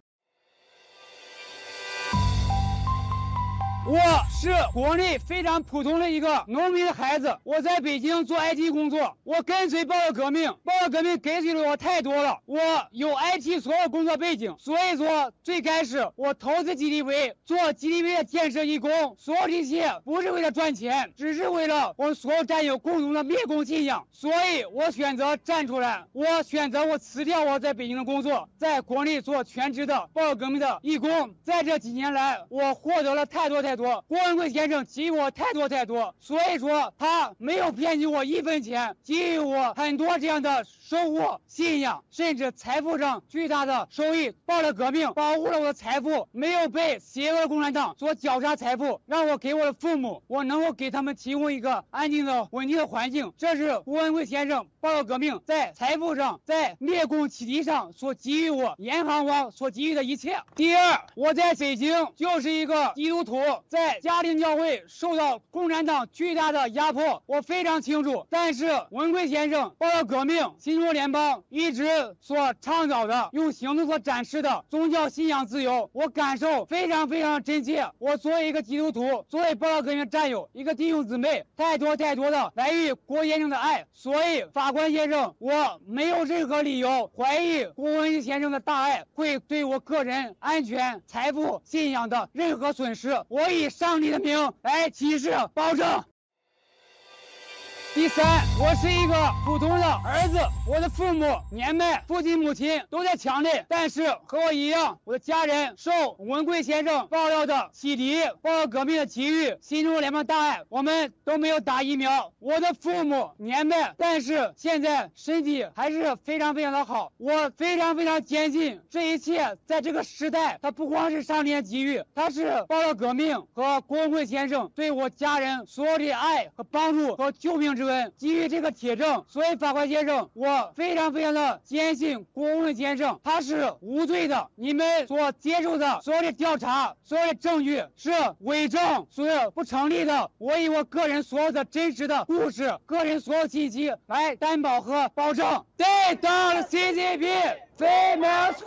我是国内非常普通的一个农民的孩子，我在北京做 IT 工作，我跟随报告革命，报告革命给予了我太多了，我有 IT 所有工作背景，所以说最开始我投资 GTV 做 GTV 的建设义工，所有这些不是为了赚钱，只是为了我们所有战友共同的灭共信仰，所以我选择站出来，我选择我辞掉我在北京的工作，在国内做全职的报告革命的义工，在这几年来，我获得了太多的太多。郭文贵先生给予我太多太多，所以说他没有骗取我一分钱，给予我很多这样的收获、信仰，甚至财富上巨大的收益。报了革命，保护了我的财富，没有被邪恶的共产党所绞杀财富，让我给我的父母，我能够给他们提供一个安静的、稳定的环境。这是郭文贵先生报了革命在财富上、在灭共启迪上所给予我银行王所给予的一切。第二，我在北京就是一个基督徒。在家庭教会受到共产党巨大的压迫，我非常清楚。但是文贵先生报道革命，新中国联邦一直所倡导的，用行动所展示的宗教信仰自由，我感受非常非常真切。我作为一个基督徒，作为报道革命战友，一个弟兄姊妹，太多太多的来于郭先生的爱。所以法官先生，我没有任何理由怀疑郭文贵先生的大爱会对我个人安全、财富、信仰的任何损失。我以上帝的名来骑士保证。第三，我是一个普通的儿子，我的父母年迈，父亲母亲都在墙内，但是和我一样，我的家人受文贵先生爆料的启迪，报道革命的给予，新中国联邦大爱，我们都没有打疫苗。我的父母年迈，但是现在身体还是非常非常的好，我非常非常坚信，这一切在这个时代，它不光是上天给予，它是报道革命和郭文贵先生对我家人所有的爱和帮助和救命之。基于这个铁证，所以法官先生，我非常非常的坚信郭文先生他是无罪的。你们所接受的所有的调查、所有的证据是伪证，所有不成立的。我以我个人所有的真实的故事、个人所有信息来担保和保证。对，到了 CCP，非 m a s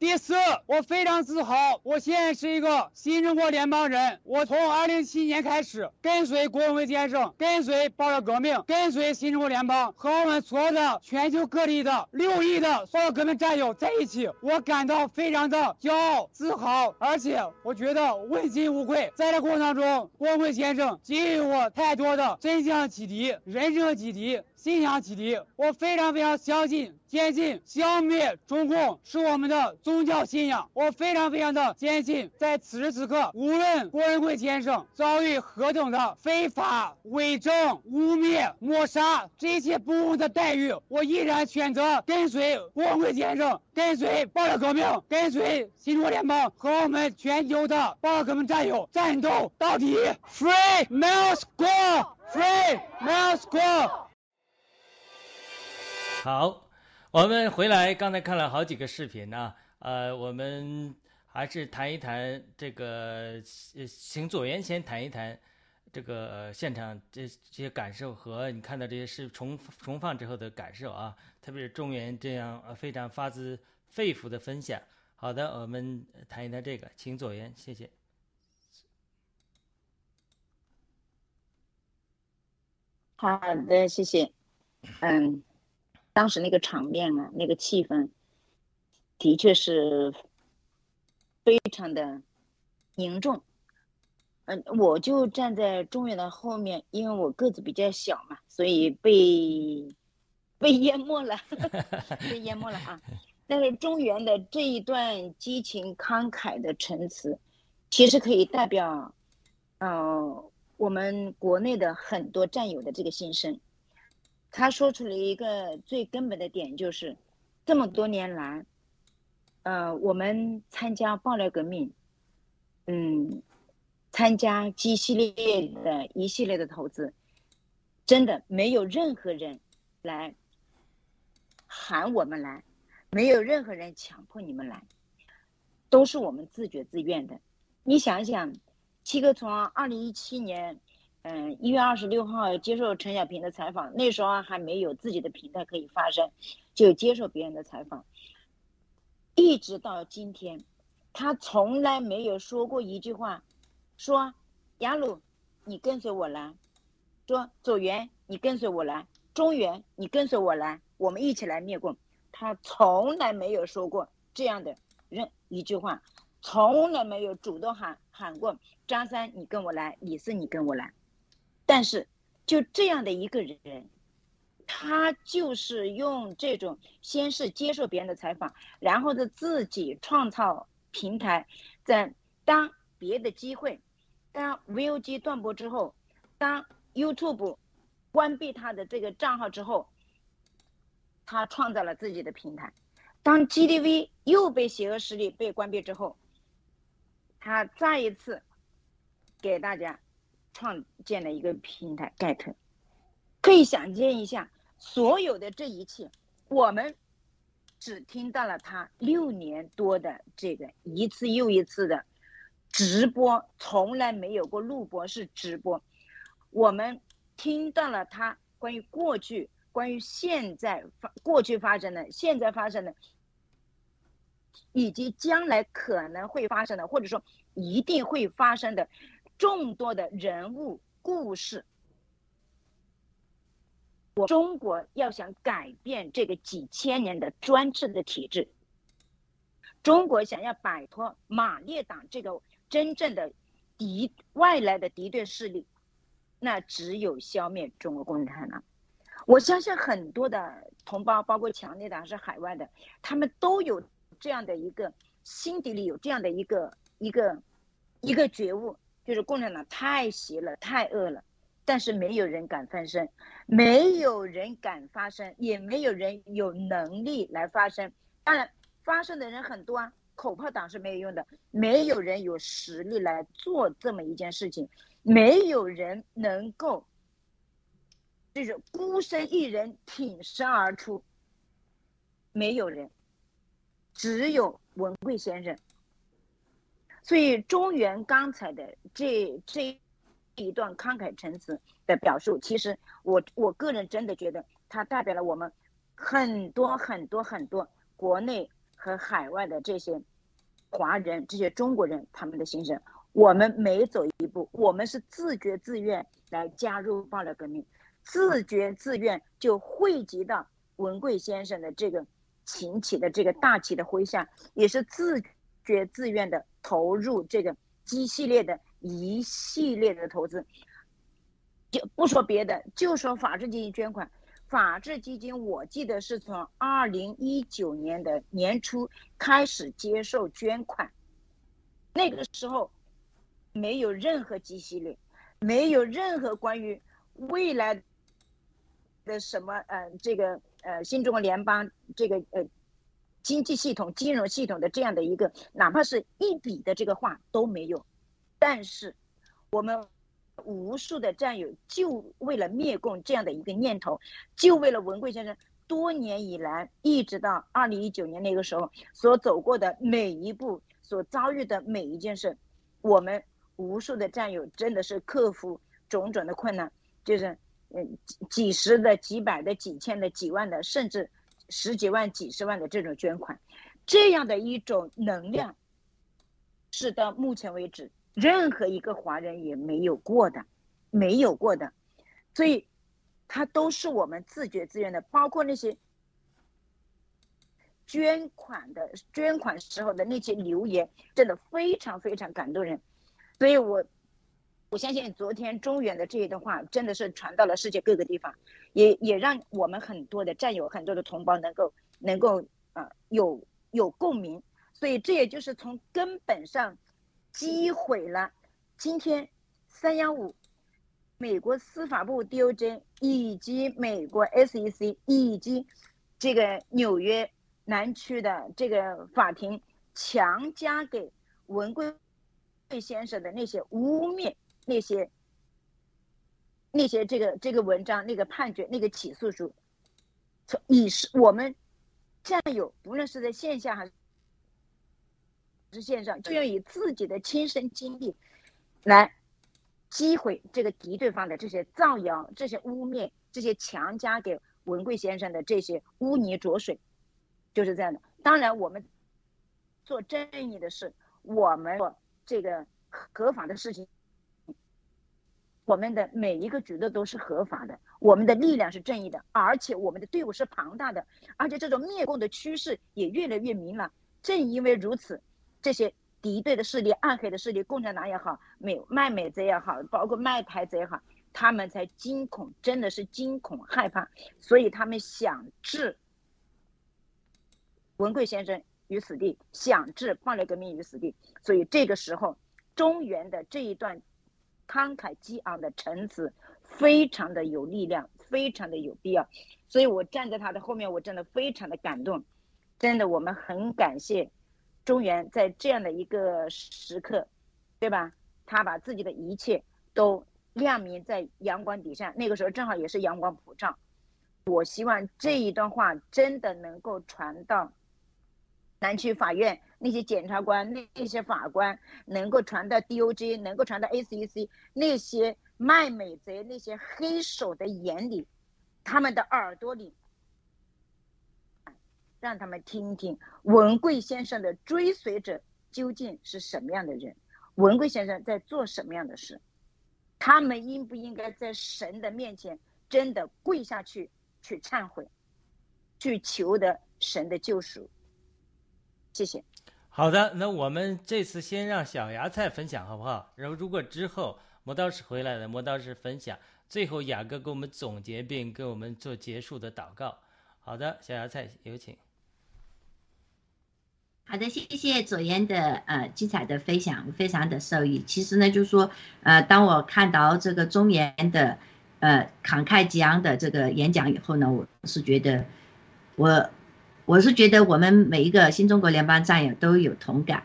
第四，我非常自豪，我现在是一个新中国联邦人。我从二零七年开始跟随郭文贵先生，跟随爆料革命，跟随新中国联邦，和我们所有的全球各地的六亿的爆料革命战友在一起，我感到非常的骄傲、自豪，而且我觉得问心无愧。在这过程当中，郭文贵先生给予我太多的真相启迪、人生启迪。信仰启迪，我非常非常相信、坚信消灭中共是我们的宗教信仰。我非常非常的坚信，在此时此刻，无论郭文贵先生遭遇何等的非法、伪证、污蔑、抹杀这些不公的待遇，我依然选择跟随郭文贵先生，跟随爆料革命，跟随新中国联邦和我们全球的爆料革命战友战斗到底。Free Moscow！Free Moscow！好，我们回来，刚才看了好几个视频呢，呃，我们还是谈一谈这个，请左元先谈一谈这个现场这这些感受和你看到这些视重重放之后的感受啊，特别是中原这样呃非常发自肺腑的分享。好的，我们谈一谈这个，请左元，谢谢。好的，谢谢。嗯。当时那个场面啊，那个气氛，的确是非常的凝重。嗯，我就站在中原的后面，因为我个子比较小嘛，所以被被淹没了，(laughs) 被淹没了啊！但是中原的这一段激情慷慨的陈词，其实可以代表，嗯，我们国内的很多战友的这个心声。他说出了一个最根本的点，就是这么多年来，呃，我们参加爆料革命，嗯，参加一系列的一系列的投资，真的没有任何人来喊我们来，没有任何人强迫你们来，都是我们自觉自愿的。你想想，七哥从二零一七年。嗯，一月二十六号接受陈小平的采访，那时候还没有自己的平台可以发声，就接受别人的采访。一直到今天，他从来没有说过一句话，说雅鲁，你跟随我来；说左元，你跟随我来；中原，你跟随我来，我们一起来灭共。他从来没有说过这样的任一句话，从来没有主动喊喊过张三，你跟我来；李四，你跟我来。但是，就这样的一个人，他就是用这种先是接受别人的采访，然后呢自己创造平台，在当别的机会，当 VOG 断播之后，当 YouTube 关闭他的这个账号之后，他创造了自己的平台。当 GTV 又被邪恶势力被关闭之后，他再一次给大家。创建了一个平台，get，可以想见一下，所有的这一切，我们只听到了他六年多的这个一次又一次的直播，从来没有过录播，是直播。我们听到了他关于过去、关于现在发、过去发生的、现在发生的，以及将来可能会发生的，或者说一定会发生的。众多的人物故事，我中国要想改变这个几千年的专制的体制，中国想要摆脱马列党这个真正的敌外来的敌对势力，那只有消灭中国共产党。我相信很多的同胞，包括强烈的还是海外的，他们都有这样的一个心底里有这样的一个一个一个觉悟。就是共产党太邪了，太恶了，但是没有人敢翻身，没有人敢发声，也没有人有能力来发声。当然，发声的人很多啊，口炮党是没有用的，没有人有实力来做这么一件事情，没有人能够，就是孤身一人挺身而出，没有人，只有文贵先生。所以中原刚才的这这一段慷慨陈词的表述，其实我我个人真的觉得它代表了我们很多很多很多国内和海外的这些华人、这些中国人他们的心声。我们每走一步，我们是自觉自愿来加入暴料革命，自觉自愿就汇集到文贵先生的这个琴棋的这个大旗的麾下，也是自觉自愿的投入这个基系列的一系列的投资。就不说别的，就说法治基金捐款。法治基金，我记得是从二零一九年的年初开始接受捐款，那个时候没有任何基系列，没有任何关于未来的什么呃这个呃新中国联邦这个呃经济系统、金融系统的这样的一个哪怕是一笔的这个话都没有，但是我们。无数的战友就为了灭共这样的一个念头，就为了文贵先生多年以来一直到二零一九年那个时候所走过的每一步，所遭遇的每一件事，我们无数的战友真的是克服种种的困难，就是嗯几十的、几百的、几千的、几万的，甚至十几万、几十万的这种捐款，这样的一种能量，是到目前为止。任何一个华人也没有过的，没有过的，所以，他都是我们自觉自愿的，包括那些捐款的捐款时候的那些留言，真的非常非常感动人。所以我我相信昨天中原的这一段话真的是传到了世界各个地方，也也让我们很多的战友、很多的同胞能够能够啊有有共鸣。所以这也就是从根本上。击毁了今天三幺五，美国司法部 DOJ 以及美国 SEC 以及这个纽约南区的这个法庭强加给文贵先生的那些污蔑、那些那些这个这个文章、那个判决、那个起诉书，从以是我们战友，不论是在线下还是。是线上，就要以自己的亲身经历来击毁这个敌对方的这些造谣、这些污蔑、这些强加给文贵先生的这些污泥浊水，就是这样的。当然，我们做正义的事，我们做这个合法的事情，我们的每一个举动都是合法的，我们的力量是正义的，而且我们的队伍是庞大的，而且这种灭共的趋势也越来越明朗。正因为如此。这些敌对的势力、暗黑的势力，共产党也好，美卖美贼也好，包括卖台贼也好，他们才惊恐，真的是惊恐害怕，所以他们想置文贵先生于死地，想置暴力革命于死地。所以这个时候，中原的这一段慷慨激昂的陈词，非常的有力量，非常的有必要。所以我站在他的后面，我真的非常的感动，真的，我们很感谢。中原在这样的一个时刻，对吧？他把自己的一切都亮明在阳光底下，那个时候正好也是阳光普照。我希望这一段话真的能够传到南区法院那些检察官、那那些法官，能够传到 DOJ，能够传到 ACC 那些卖美贼、那些黑手的眼里，他们的耳朵里。让他们听听文贵先生的追随者究竟是什么样的人，文贵先生在做什么样的事，他们应不应该在神的面前真的跪下去去忏悔，去求得神的救赎？谢谢。好的，那我们这次先让小芽菜分享好不好？然后如果之后磨刀石回来了，磨刀石分享，最后雅哥给我们总结并给我们做结束的祷告。好的，小芽菜有请。好的，谢谢左岩的呃精彩的分享，非常的受益。其实呢，就是说，呃，当我看到这个中原的呃慷慨激昂的这个演讲以后呢，我是觉得，我我是觉得我们每一个新中国联邦战友都有同感，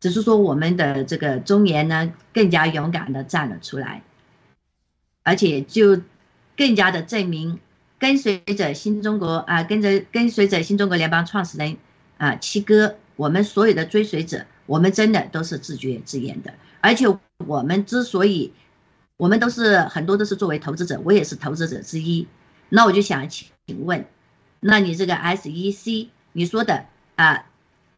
只是说我们的这个中年呢更加勇敢的站了出来，而且就更加的证明跟随着新中国啊，跟着跟随着新中国联邦创始人。啊，七哥，我们所有的追随者，我们真的都是自觉自愿的。而且我们之所以，我们都是很多都是作为投资者，我也是投资者之一。那我就想请问，那你这个 SEC，你说的啊，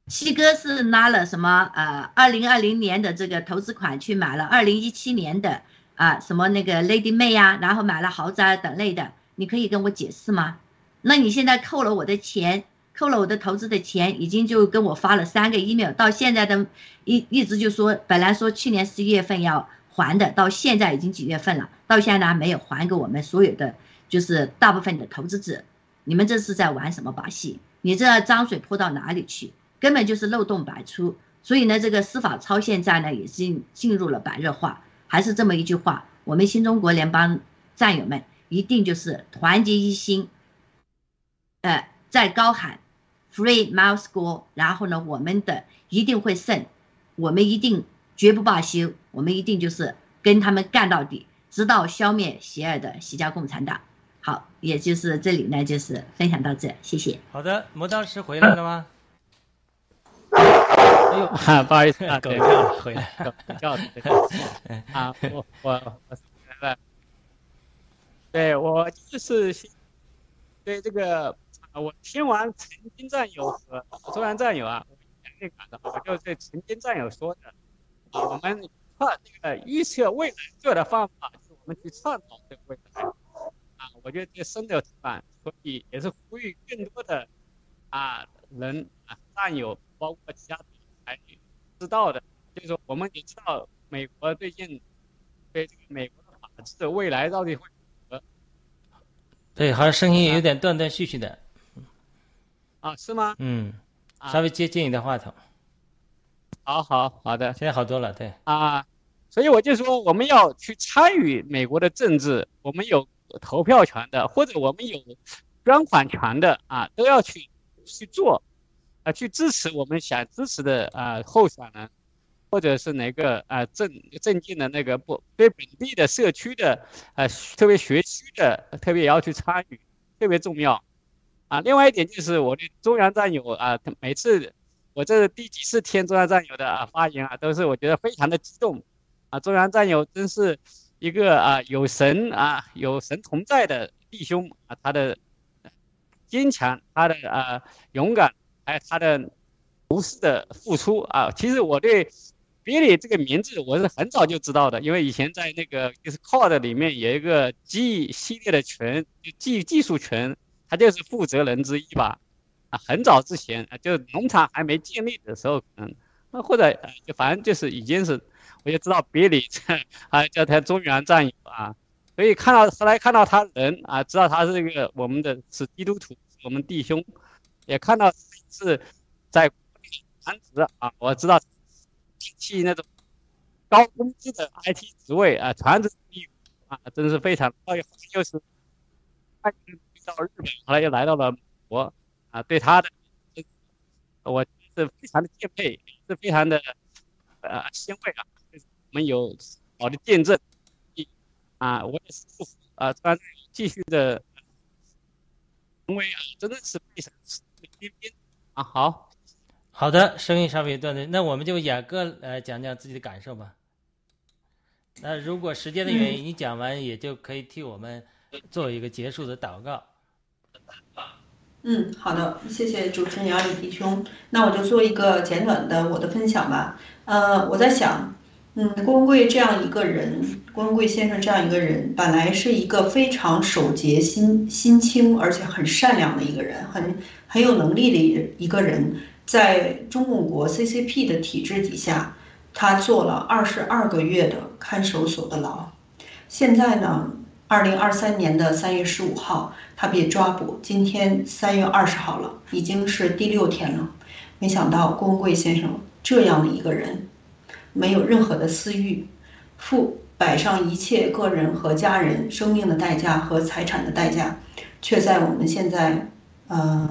七哥是拿了什么呃，二零二零年的这个投资款去买了二零一七年的啊什么那个 Lady May 呀，然后买了豪宅等类的，你可以跟我解释吗？那你现在扣了我的钱，扣了我的投资的钱，已经就跟我发了三个 email，到现在的一一直就说，本来说去年十一月份要还的，到现在已经几月份了，到现在呢没有还给我们所有的，就是大部分的投资者，你们这是在玩什么把戏？你这脏水泼到哪里去？根本就是漏洞百出。所以呢，这个司法超现在呢也是进入了白热化，还是这么一句话，我们新中国联邦战友们一定就是团结一心。呃，在高喊 “Free Miles School”，然后呢，我们的一定会胜，我们一定绝不罢休，我们一定就是跟他们干到底，直到消灭邪恶的西家共产党。好，也就是这里呢，就是分享到这，谢谢。好的，磨刀石回来了吗？哎呦，哈 (laughs) 不好意思 (laughs) 啊，狗叫回来，狗叫的啊，我我我来了，对我就是对这个。啊，我听完曾经战友和突然战友啊，我强烈感到，我就对曾经战友说的，啊，我们创这个预测未来最好的方法，就是我们去创造这个未来，啊，我觉得这深有同感，所以也是呼吁更多的啊人啊战友，包括其他还知道的，就是说我们也知道美国最近对这个美国的法治的未来到底会如何？对，好像声音有点断断续续的。啊，是吗？嗯，稍微接近你的话筒。好好好的，现在好多了，对。啊，所以我就说，我们要去参与美国的政治，我们有投票权的，或者我们有捐款权的啊，都要去去做，啊，去支持我们想支持的啊候选人，或者是哪个啊政政见的那个不对本地的社区的啊，特别学区的，特别也要去参与，特别重要。啊，另外一点就是我的中央战友啊，每次我这是第几次听中央战友的啊发言啊，都是我觉得非常的激动，啊，中央战友真是一个啊有神啊有神同在的弟兄啊，他的坚强，他的啊勇敢，还有他的无私的付出啊。其实我对 Billy 这个名字我是很早就知道的，因为以前在那个就是 Code 里面有一个 G 系列的群，就 G 技术群。他就是负责人之一吧，啊，很早之前啊，就农场还没建立的时候，嗯，那或者就反正就是已经是，我就知道别里啊叫他中原战友啊，所以看到后来看到他人啊，知道他是一个我们的是基督徒，我们弟兄，也看到是在传职啊，我知道去那种高工资的 IT 职位啊，传职啊，真是非常，就是。到日本，后来又来到了美国，啊，对他的，我是非常的敬佩，是非常的呃欣慰啊。我们有好的见证，啊，我也是祝福啊，川继续的成为啊，真的是非常边边啊。好，好的，声音稍微断断，那我们就雅哥来讲讲自己的感受吧。那如果时间的原因，你讲完也就可以替我们做一个结束的祷告。嗯，好的，谢谢主持人杨里弟兄。那我就做一个简短的我的分享吧。呃，我在想，嗯，郭文贵这样一个人，郭文贵先生这样一个人，本来是一个非常守节、心心清，而且很善良的一个人，很很有能力的一一个人，在中共国 CCP 的体制底下，他坐了二十二个月的看守所的牢。现在呢？二零二三年的三月十五号，他被抓捕。今天三月二十号了，已经是第六天了。没想到郭文贵先生这样的一个人，没有任何的私欲，付摆上一切个人和家人生命的代价和财产的代价，却在我们现在呃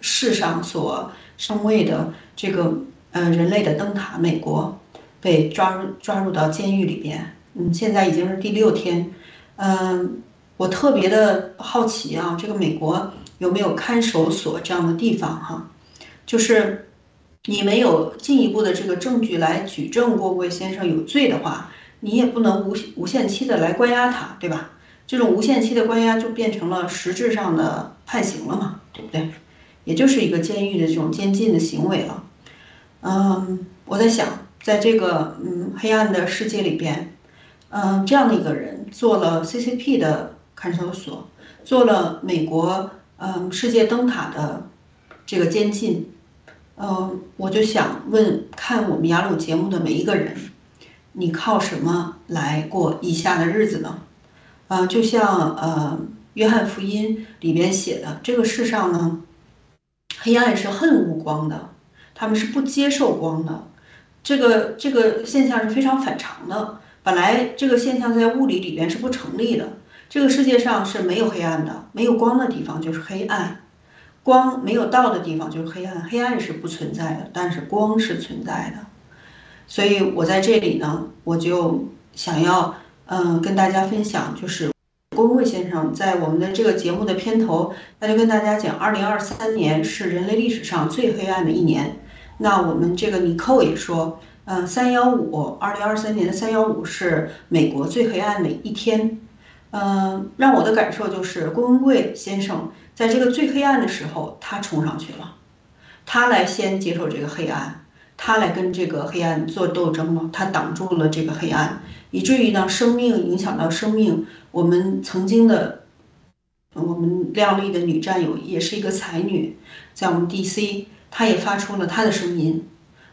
世上所称谓的这个呃人类的灯塔——美国，被抓入抓入到监狱里边。嗯，现在已经是第六天。嗯，我特别的好奇啊，这个美国有没有看守所这样的地方哈？就是你没有进一步的这个证据来举证郭贵先生有罪的话，你也不能无无限期的来关押他，对吧？这种无限期的关押就变成了实质上的判刑了嘛，对不对？也就是一个监狱的这种监禁的行为了。嗯，我在想，在这个嗯黑暗的世界里边，嗯，这样的一个人做了 CCP 的看守所，做了美国嗯世界灯塔的这个监禁，嗯，我就想问，看我们雅鲁节目的每一个人，你靠什么来过以下的日子呢？啊，就像呃约翰福音里边写的，这个世上呢，黑暗是恨恶光的。他们是不接受光的，这个这个现象是非常反常的。本来这个现象在物理里边是不成立的。这个世界上是没有黑暗的，没有光的地方就是黑暗，光没有到的地方就是黑暗，黑暗是不存在的，但是光是存在的。所以我在这里呢，我就想要嗯跟大家分享，就是郭文贵先生在我们的这个节目的片头，他就跟大家讲，二零二三年是人类历史上最黑暗的一年。那我们这个尼寇也说，嗯，三幺五，二零二三年的三幺五是美国最黑暗的一天，嗯，让我的感受就是郭文贵先生在这个最黑暗的时候，他冲上去了，他来先接受这个黑暗，他来跟这个黑暗做斗争了，他挡住了这个黑暗，以至于呢，生命影响到生命，我们曾经的，我们靓丽的女战友也是一个才女，在我们 DC。她也发出了她的声音，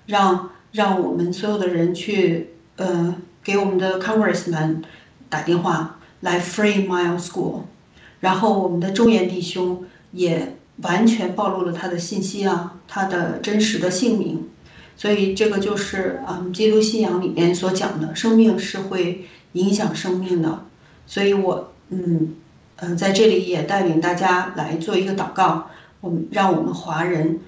让让我们所有的人去，呃，给我们的 Congressman 打电话来 Free Mile School，然后我们的中原弟兄也完全暴露了他的信息啊，他的真实的姓名，所以这个就是嗯，基督信仰里面所讲的，生命是会影响生命的，所以我嗯嗯在这里也带领大家来做一个祷告，我们让我们华人。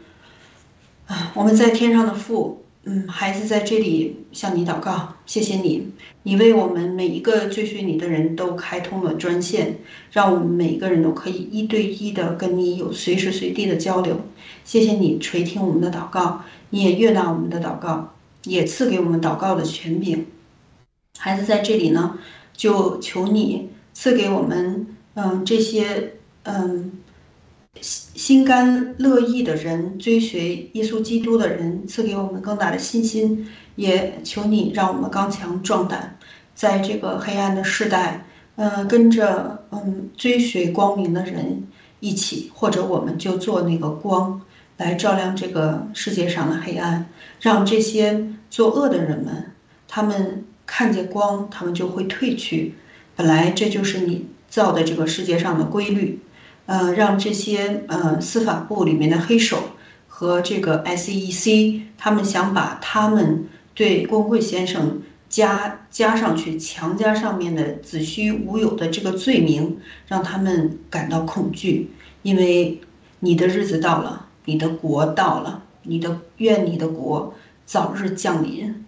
啊，我们在天上的父，嗯，孩子在这里向你祷告，谢谢你，你为我们每一个追随你的人都开通了专线，让我们每一个人都可以一对一的跟你有随时随地的交流。谢谢你垂听我们的祷告，你也悦纳我们的祷告，也赐给我们祷告的权柄。孩子在这里呢，就求你赐给我们，嗯，这些，嗯心。心甘乐意的人，追随耶稣基督的人，赐给我们更大的信心。也求你让我们刚强壮胆，在这个黑暗的时代，嗯，跟着嗯追随光明的人一起，或者我们就做那个光，来照亮这个世界上的黑暗，让这些作恶的人们，他们看见光，他们就会退去。本来这就是你造的这个世界上的规律。呃，让这些呃司法部里面的黑手和这个 SEC，他们想把他们对郭贵先生加加上去强加上面的子虚乌有的这个罪名，让他们感到恐惧，因为你的日子到了，你的国到了，你的愿你的国早日降临，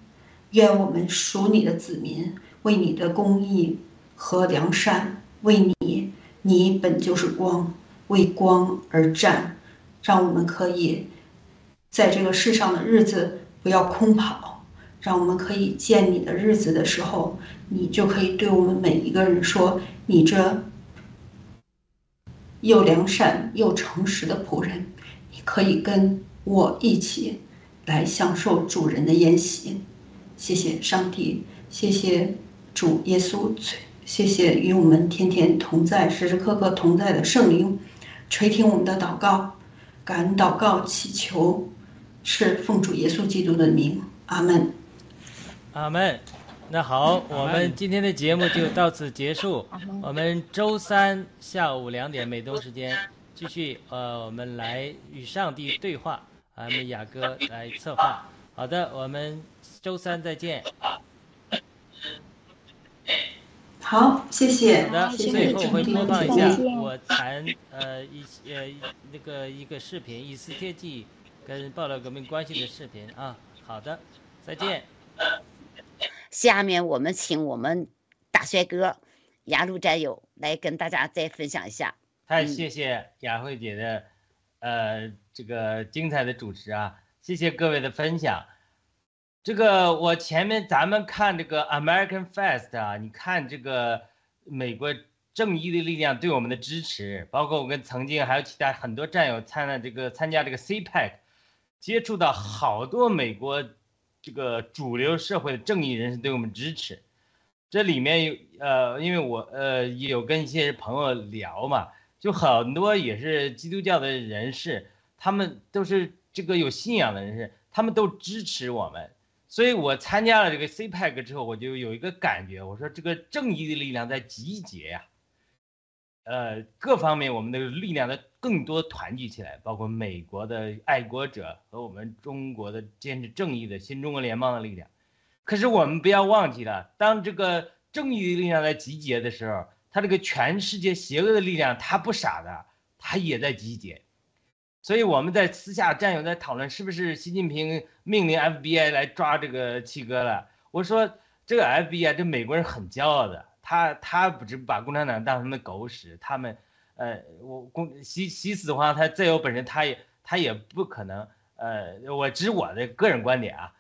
愿我们属你的子民为你的公义和良善为你。你本就是光，为光而战，让我们可以在这个世上的日子不要空跑，让我们可以见你的日子的时候，你就可以对我们每一个人说：“你这又良善又诚实的仆人，你可以跟我一起来享受主人的宴席。”谢谢上帝，谢谢主耶稣。谢谢与我们天天同在、时时刻刻同在的圣灵，垂听我们的祷告，感恩祷告祈求，是奉主耶稣基督的名，阿门。阿门。那好，我们今天的节目就到此结束。我们周三下午两点美东时间继续，呃，我们来与上帝对话，我们雅哥来策划。好的，我们周三再见。好，谢谢。好的，最后会播放一下我谈呃一呃那个一个视频，以斯帖记跟暴乱革命关系的视频啊。好的，再见。下面我们请我们大帅哥雅鲁战友来跟大家再分享一下。太谢谢雅慧姐的呃这个精彩的主持啊，谢谢各位的分享。这个我前面咱们看这个 American Fest 啊，你看这个美国正义的力量对我们的支持，包括我跟曾经还有其他很多战友参了这个参加这个 CPEC，接触到好多美国这个主流社会的正义人士对我们支持。这里面有呃，因为我呃有跟一些朋友聊嘛，就很多也是基督教的人士，他们都是这个有信仰的人士，他们都支持我们。所以我参加了这个 CPEC 之后，我就有一个感觉，我说这个正义的力量在集结呀，呃，各方面我们的力量在更多团聚起来，包括美国的爱国者和我们中国的坚持正义的新中国联邦的力量。可是我们不要忘记了，当这个正义力量在集结的时候，他这个全世界邪恶的力量他不傻的，他也在集结。所以我们在私下战友在讨论，是不是习近平命令 FBI 来抓这个七哥了？我说这个 FBI 这美国人很骄傲的，他他不只把共产党当成的狗屎，他们，呃，我公习习死的话，他再有本事，他也他也不可能，呃，我只我的个人观点啊，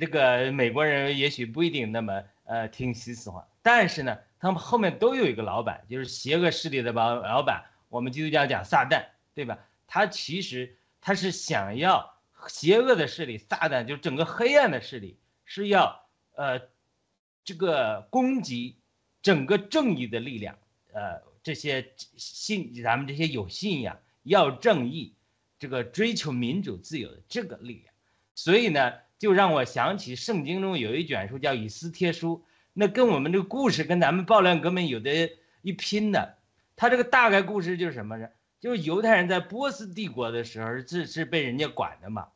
这个美国人也许不一定那么呃听习死话，但是呢，他们后面都有一个老板，就是邪恶势力的老老板，我们基督教讲撒旦，对吧？他其实他是想要邪恶的势力，撒旦就整个黑暗的势力是要呃这个攻击整个正义的力量，呃这些信咱们这些有信仰要正义，这个追求民主自由的这个力量，所以呢就让我想起圣经中有一卷书叫《以斯帖书》，那跟我们这个故事跟咱们暴乱革命有的一拼的，他这个大概故事就是什么呢？就是犹太人在波斯帝国的时候是是被人家管的嘛，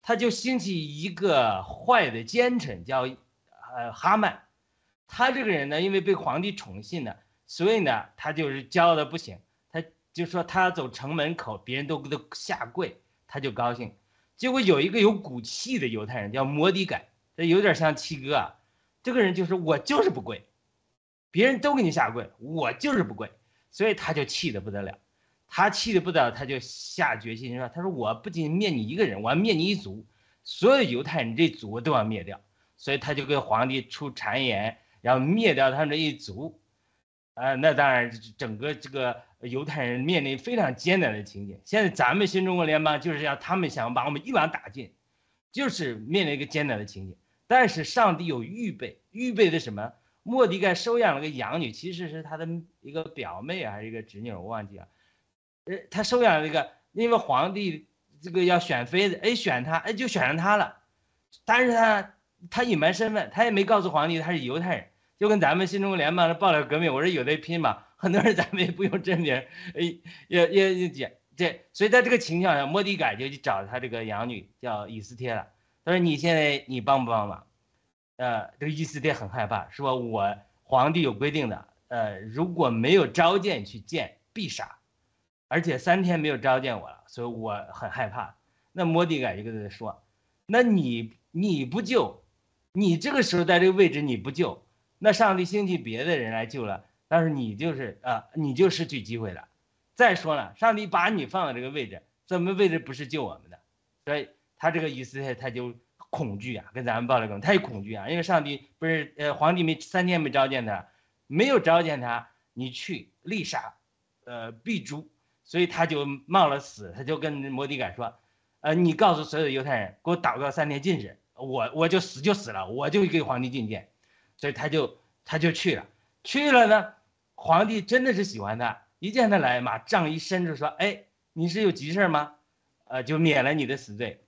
他就兴起一个坏的奸臣叫，呃哈曼，他这个人呢，因为被皇帝宠信呢，所以呢他就是骄傲的不行，他就说他要走城门口，别人都给他下跪，他就高兴。结果有一个有骨气的犹太人叫摩底改，这有点像七哥啊，这个人就是我就是不跪，别人都给你下跪，我就是不跪，所以他就气得不得了。他气得不得了，他就下决心说：“他说我不仅灭你一个人，我要灭你一族，所有犹太人这族都要灭掉。”所以他就给皇帝出谗言，然后灭掉他们这一族。呃，那当然，整个这个犹太人面临非常艰难的情景。现在咱们新中国联邦就是要他们想把我们一网打尽，就是面临一个艰难的情景。但是上帝有预备，预备的什么？莫迪盖收养了个养女，其实是他的一个表妹还是一个侄女，我忘记了。呃，他收养了一个，因为皇帝这个要选妃子，哎，选他，哎，就选上他了。但是他他隐瞒身份，他也没告诉皇帝他是犹太人，就跟咱们新中国联邦的爆料革命，我说有的拼嘛，很多人咱们也不用真名，哎，也也也这，所以在这个情况下，莫迪改就去找他这个养女叫以斯帖了。他说你现在你帮不帮忙？呃，这个以斯帖很害怕，说我皇帝有规定的，呃，如果没有召见去见，必杀。而且三天没有召见我了，所以我很害怕。那摩迪改就跟他说：“那你你不救，你这个时候在这个位置你不救，那上帝兴起别的人来救了，但是你就是啊，你就失去机会了。再说了，上帝把你放在这个位置，怎么位置不是救我们的？所以他这个意思他就恐惧啊，跟咱们报了更，他也恐惧啊，因为上帝不是呃皇帝没三天没召见他，没有召见他，你去立杀，呃必诛。”所以他就冒了死，他就跟摩迪改说：“呃，你告诉所有的犹太人，给我祷告三天禁食，我我就死就死了，我就给皇帝觐见。”所以他就他就去了，去了呢，皇帝真的是喜欢他，一见他来，马杖一伸就说：“哎，你是有急事吗？呃，就免了你的死罪。”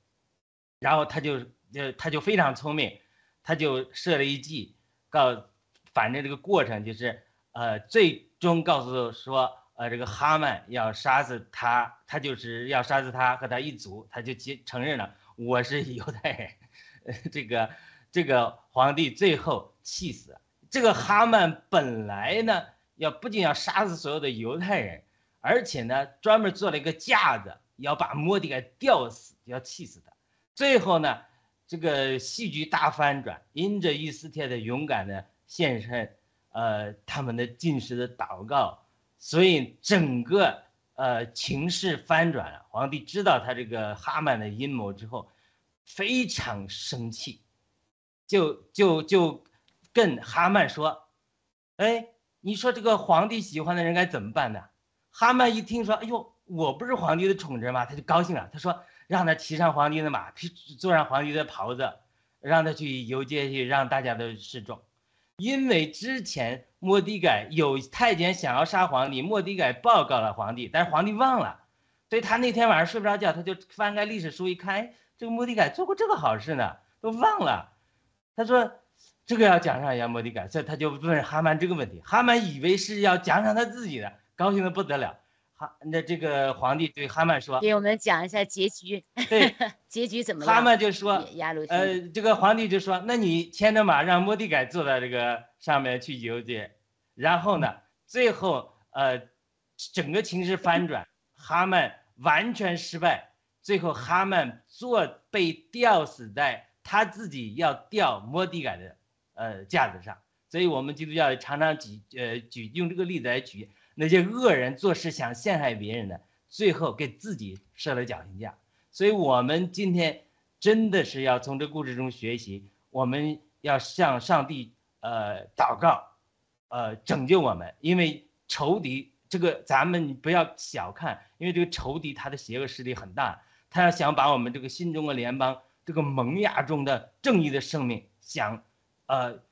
然后他就就他就非常聪明，他就设了一计，告反正这个过程就是呃，最终告诉说。呃，这个哈曼要杀死他，他就是要杀死他和他一族，他就接承认了我是犹太人。(laughs) 这个这个皇帝最后气死。这个哈曼本来呢，要不仅要杀死所有的犹太人，而且呢，专门做了一个架子，要把莫迪给吊死，要气死他。最后呢，这个戏剧大反转，因着伊斯帖的勇敢的献身，呃，他们的进食的祷告。所以整个呃情势翻转了，皇帝知道他这个哈曼的阴谋之后，非常生气，就就就跟哈曼说：“哎，你说这个皇帝喜欢的人该怎么办呢？哈曼一听说，哎呦，我不是皇帝的宠侄吗？他就高兴了。他说，让他骑上皇帝的马，坐上皇帝的袍子，让他去游街去，让大家都示众。因为之前莫迪改有太监想要杀皇帝，莫迪改报告了皇帝，但是皇帝忘了，所以他那天晚上睡不着觉，他就翻开历史书一看，哎这个莫迪改做过这个好事呢，都忘了。他说。这个要奖赏一下莫迪改，所以他就问哈曼这个问题。哈曼以为是要奖赏他自己的，高兴的不得了。哈，那这个皇帝对哈曼说：“给我们讲一下结局。”对，(laughs) 结局怎么了？哈曼就说：“呃，这个皇帝就说，那你牵着马让莫迪改坐在这个上面去游街，然后呢，最后呃，整个情势翻转，哈曼完全失败，最后哈曼坐被吊死在他自己要吊莫迪改的。”呃，架子上，所以我们基督教常常举呃举用这个例子来举那些恶人做事想陷害别人的，最后给自己设了绞刑架。所以我们今天真的是要从这故事中学习，我们要向上帝呃祷告，呃拯救我们，因为仇敌这个咱们不要小看，因为这个仇敌他的邪恶势力很大，他要想把我们这个新中国联邦这个萌芽中的正义的生命想。呃，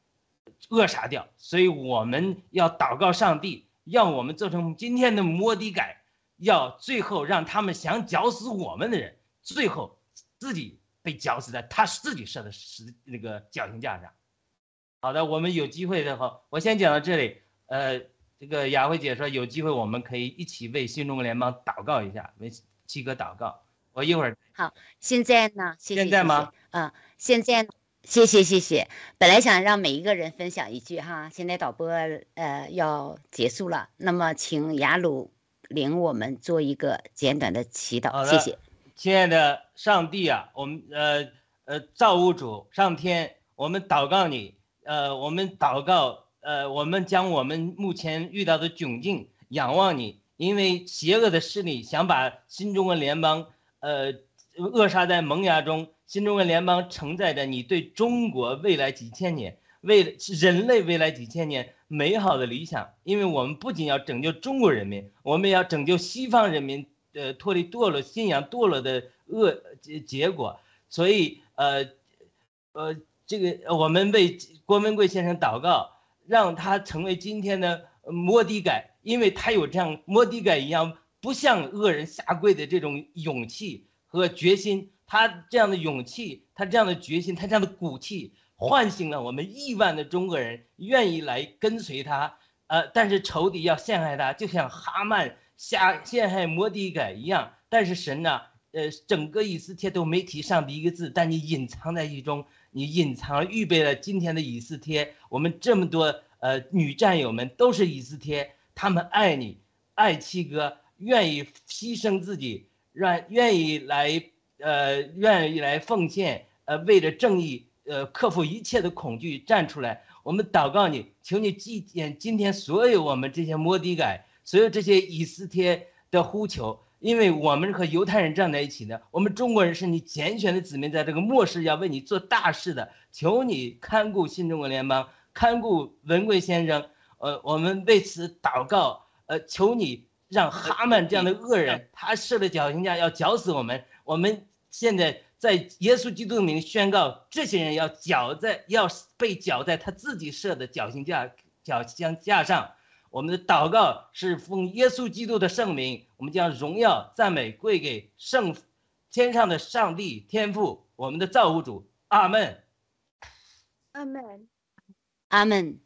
扼杀掉，所以我们要祷告上帝，让我们做成今天的摩底改，要最后让他们想绞死我们的人，最后自己被绞死在他自己设的石那个绞刑架上。好的，我们有机会的话，我先讲到这里。呃，这个雅慧姐说有机会我们可以一起为新中国联邦祷告一下，为七哥祷告。我一会儿好，现在呢？现在吗？嗯，现在。谢谢谢谢，本来想让每一个人分享一句哈，现在导播呃要结束了，那么请雅鲁领我们做一个简短的祈祷，谢谢。亲爱的上帝啊，我们呃呃造物主上天，我们祷告你，呃我们祷告，呃我们将我们目前遇到的窘境仰望你，因为邪恶的势力想把新中国联邦呃扼杀在萌芽中。新中国联邦承载着你对中国未来几千年、为人类未来几千年美好的理想，因为我们不仅要拯救中国人民，我们要拯救西方人民，呃，脱离堕落信仰堕落的恶结结果。所以，呃，呃，这个我们为郭文贵先生祷告，让他成为今天的摩底改，因为他有这样摩底改一样不向恶人下跪的这种勇气和决心。他这样的勇气，他这样的决心，他这样的骨气，唤醒了我们亿万的中国人，愿意来跟随他。呃，但是仇敌要陷害他，就像哈曼下陷害摩底改一样。但是神呢，呃，整个以斯帖都没提上帝一个字，但你隐藏在其中，你隐藏预备了今天的以斯帖。我们这么多呃女战友们都是以斯帖，他们爱你，爱七哥，愿意牺牲自己，让愿意来。呃，愿意来奉献，呃，为了正义，呃，克服一切的恐惧，站出来。我们祷告你，求你纪念今天所有我们这些摩底改，所有这些以斯帖的呼求，因为我们和犹太人站在一起呢。我们中国人是你拣选的子民，在这个末世要为你做大事的。求你看顾新中国联邦，看顾文贵先生。呃，我们为此祷告。呃，求你让哈曼这样的恶人，他设的绞刑架要绞死我们，我们。现在在耶稣基督的名宣告，这些人要绞在，要被绞在他自己设的绞刑架、绞刑架上。我们的祷告是奉耶稣基督的圣名，我们将荣耀赞美归给圣天上的上帝天父，我们的造物主。阿门。阿门。阿门。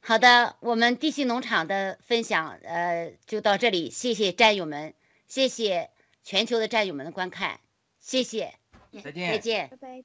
好的，我们地心农场的分享，呃，就到这里。谢谢战友们，谢谢全球的战友们的观看。谢谢，再见，再见，拜拜。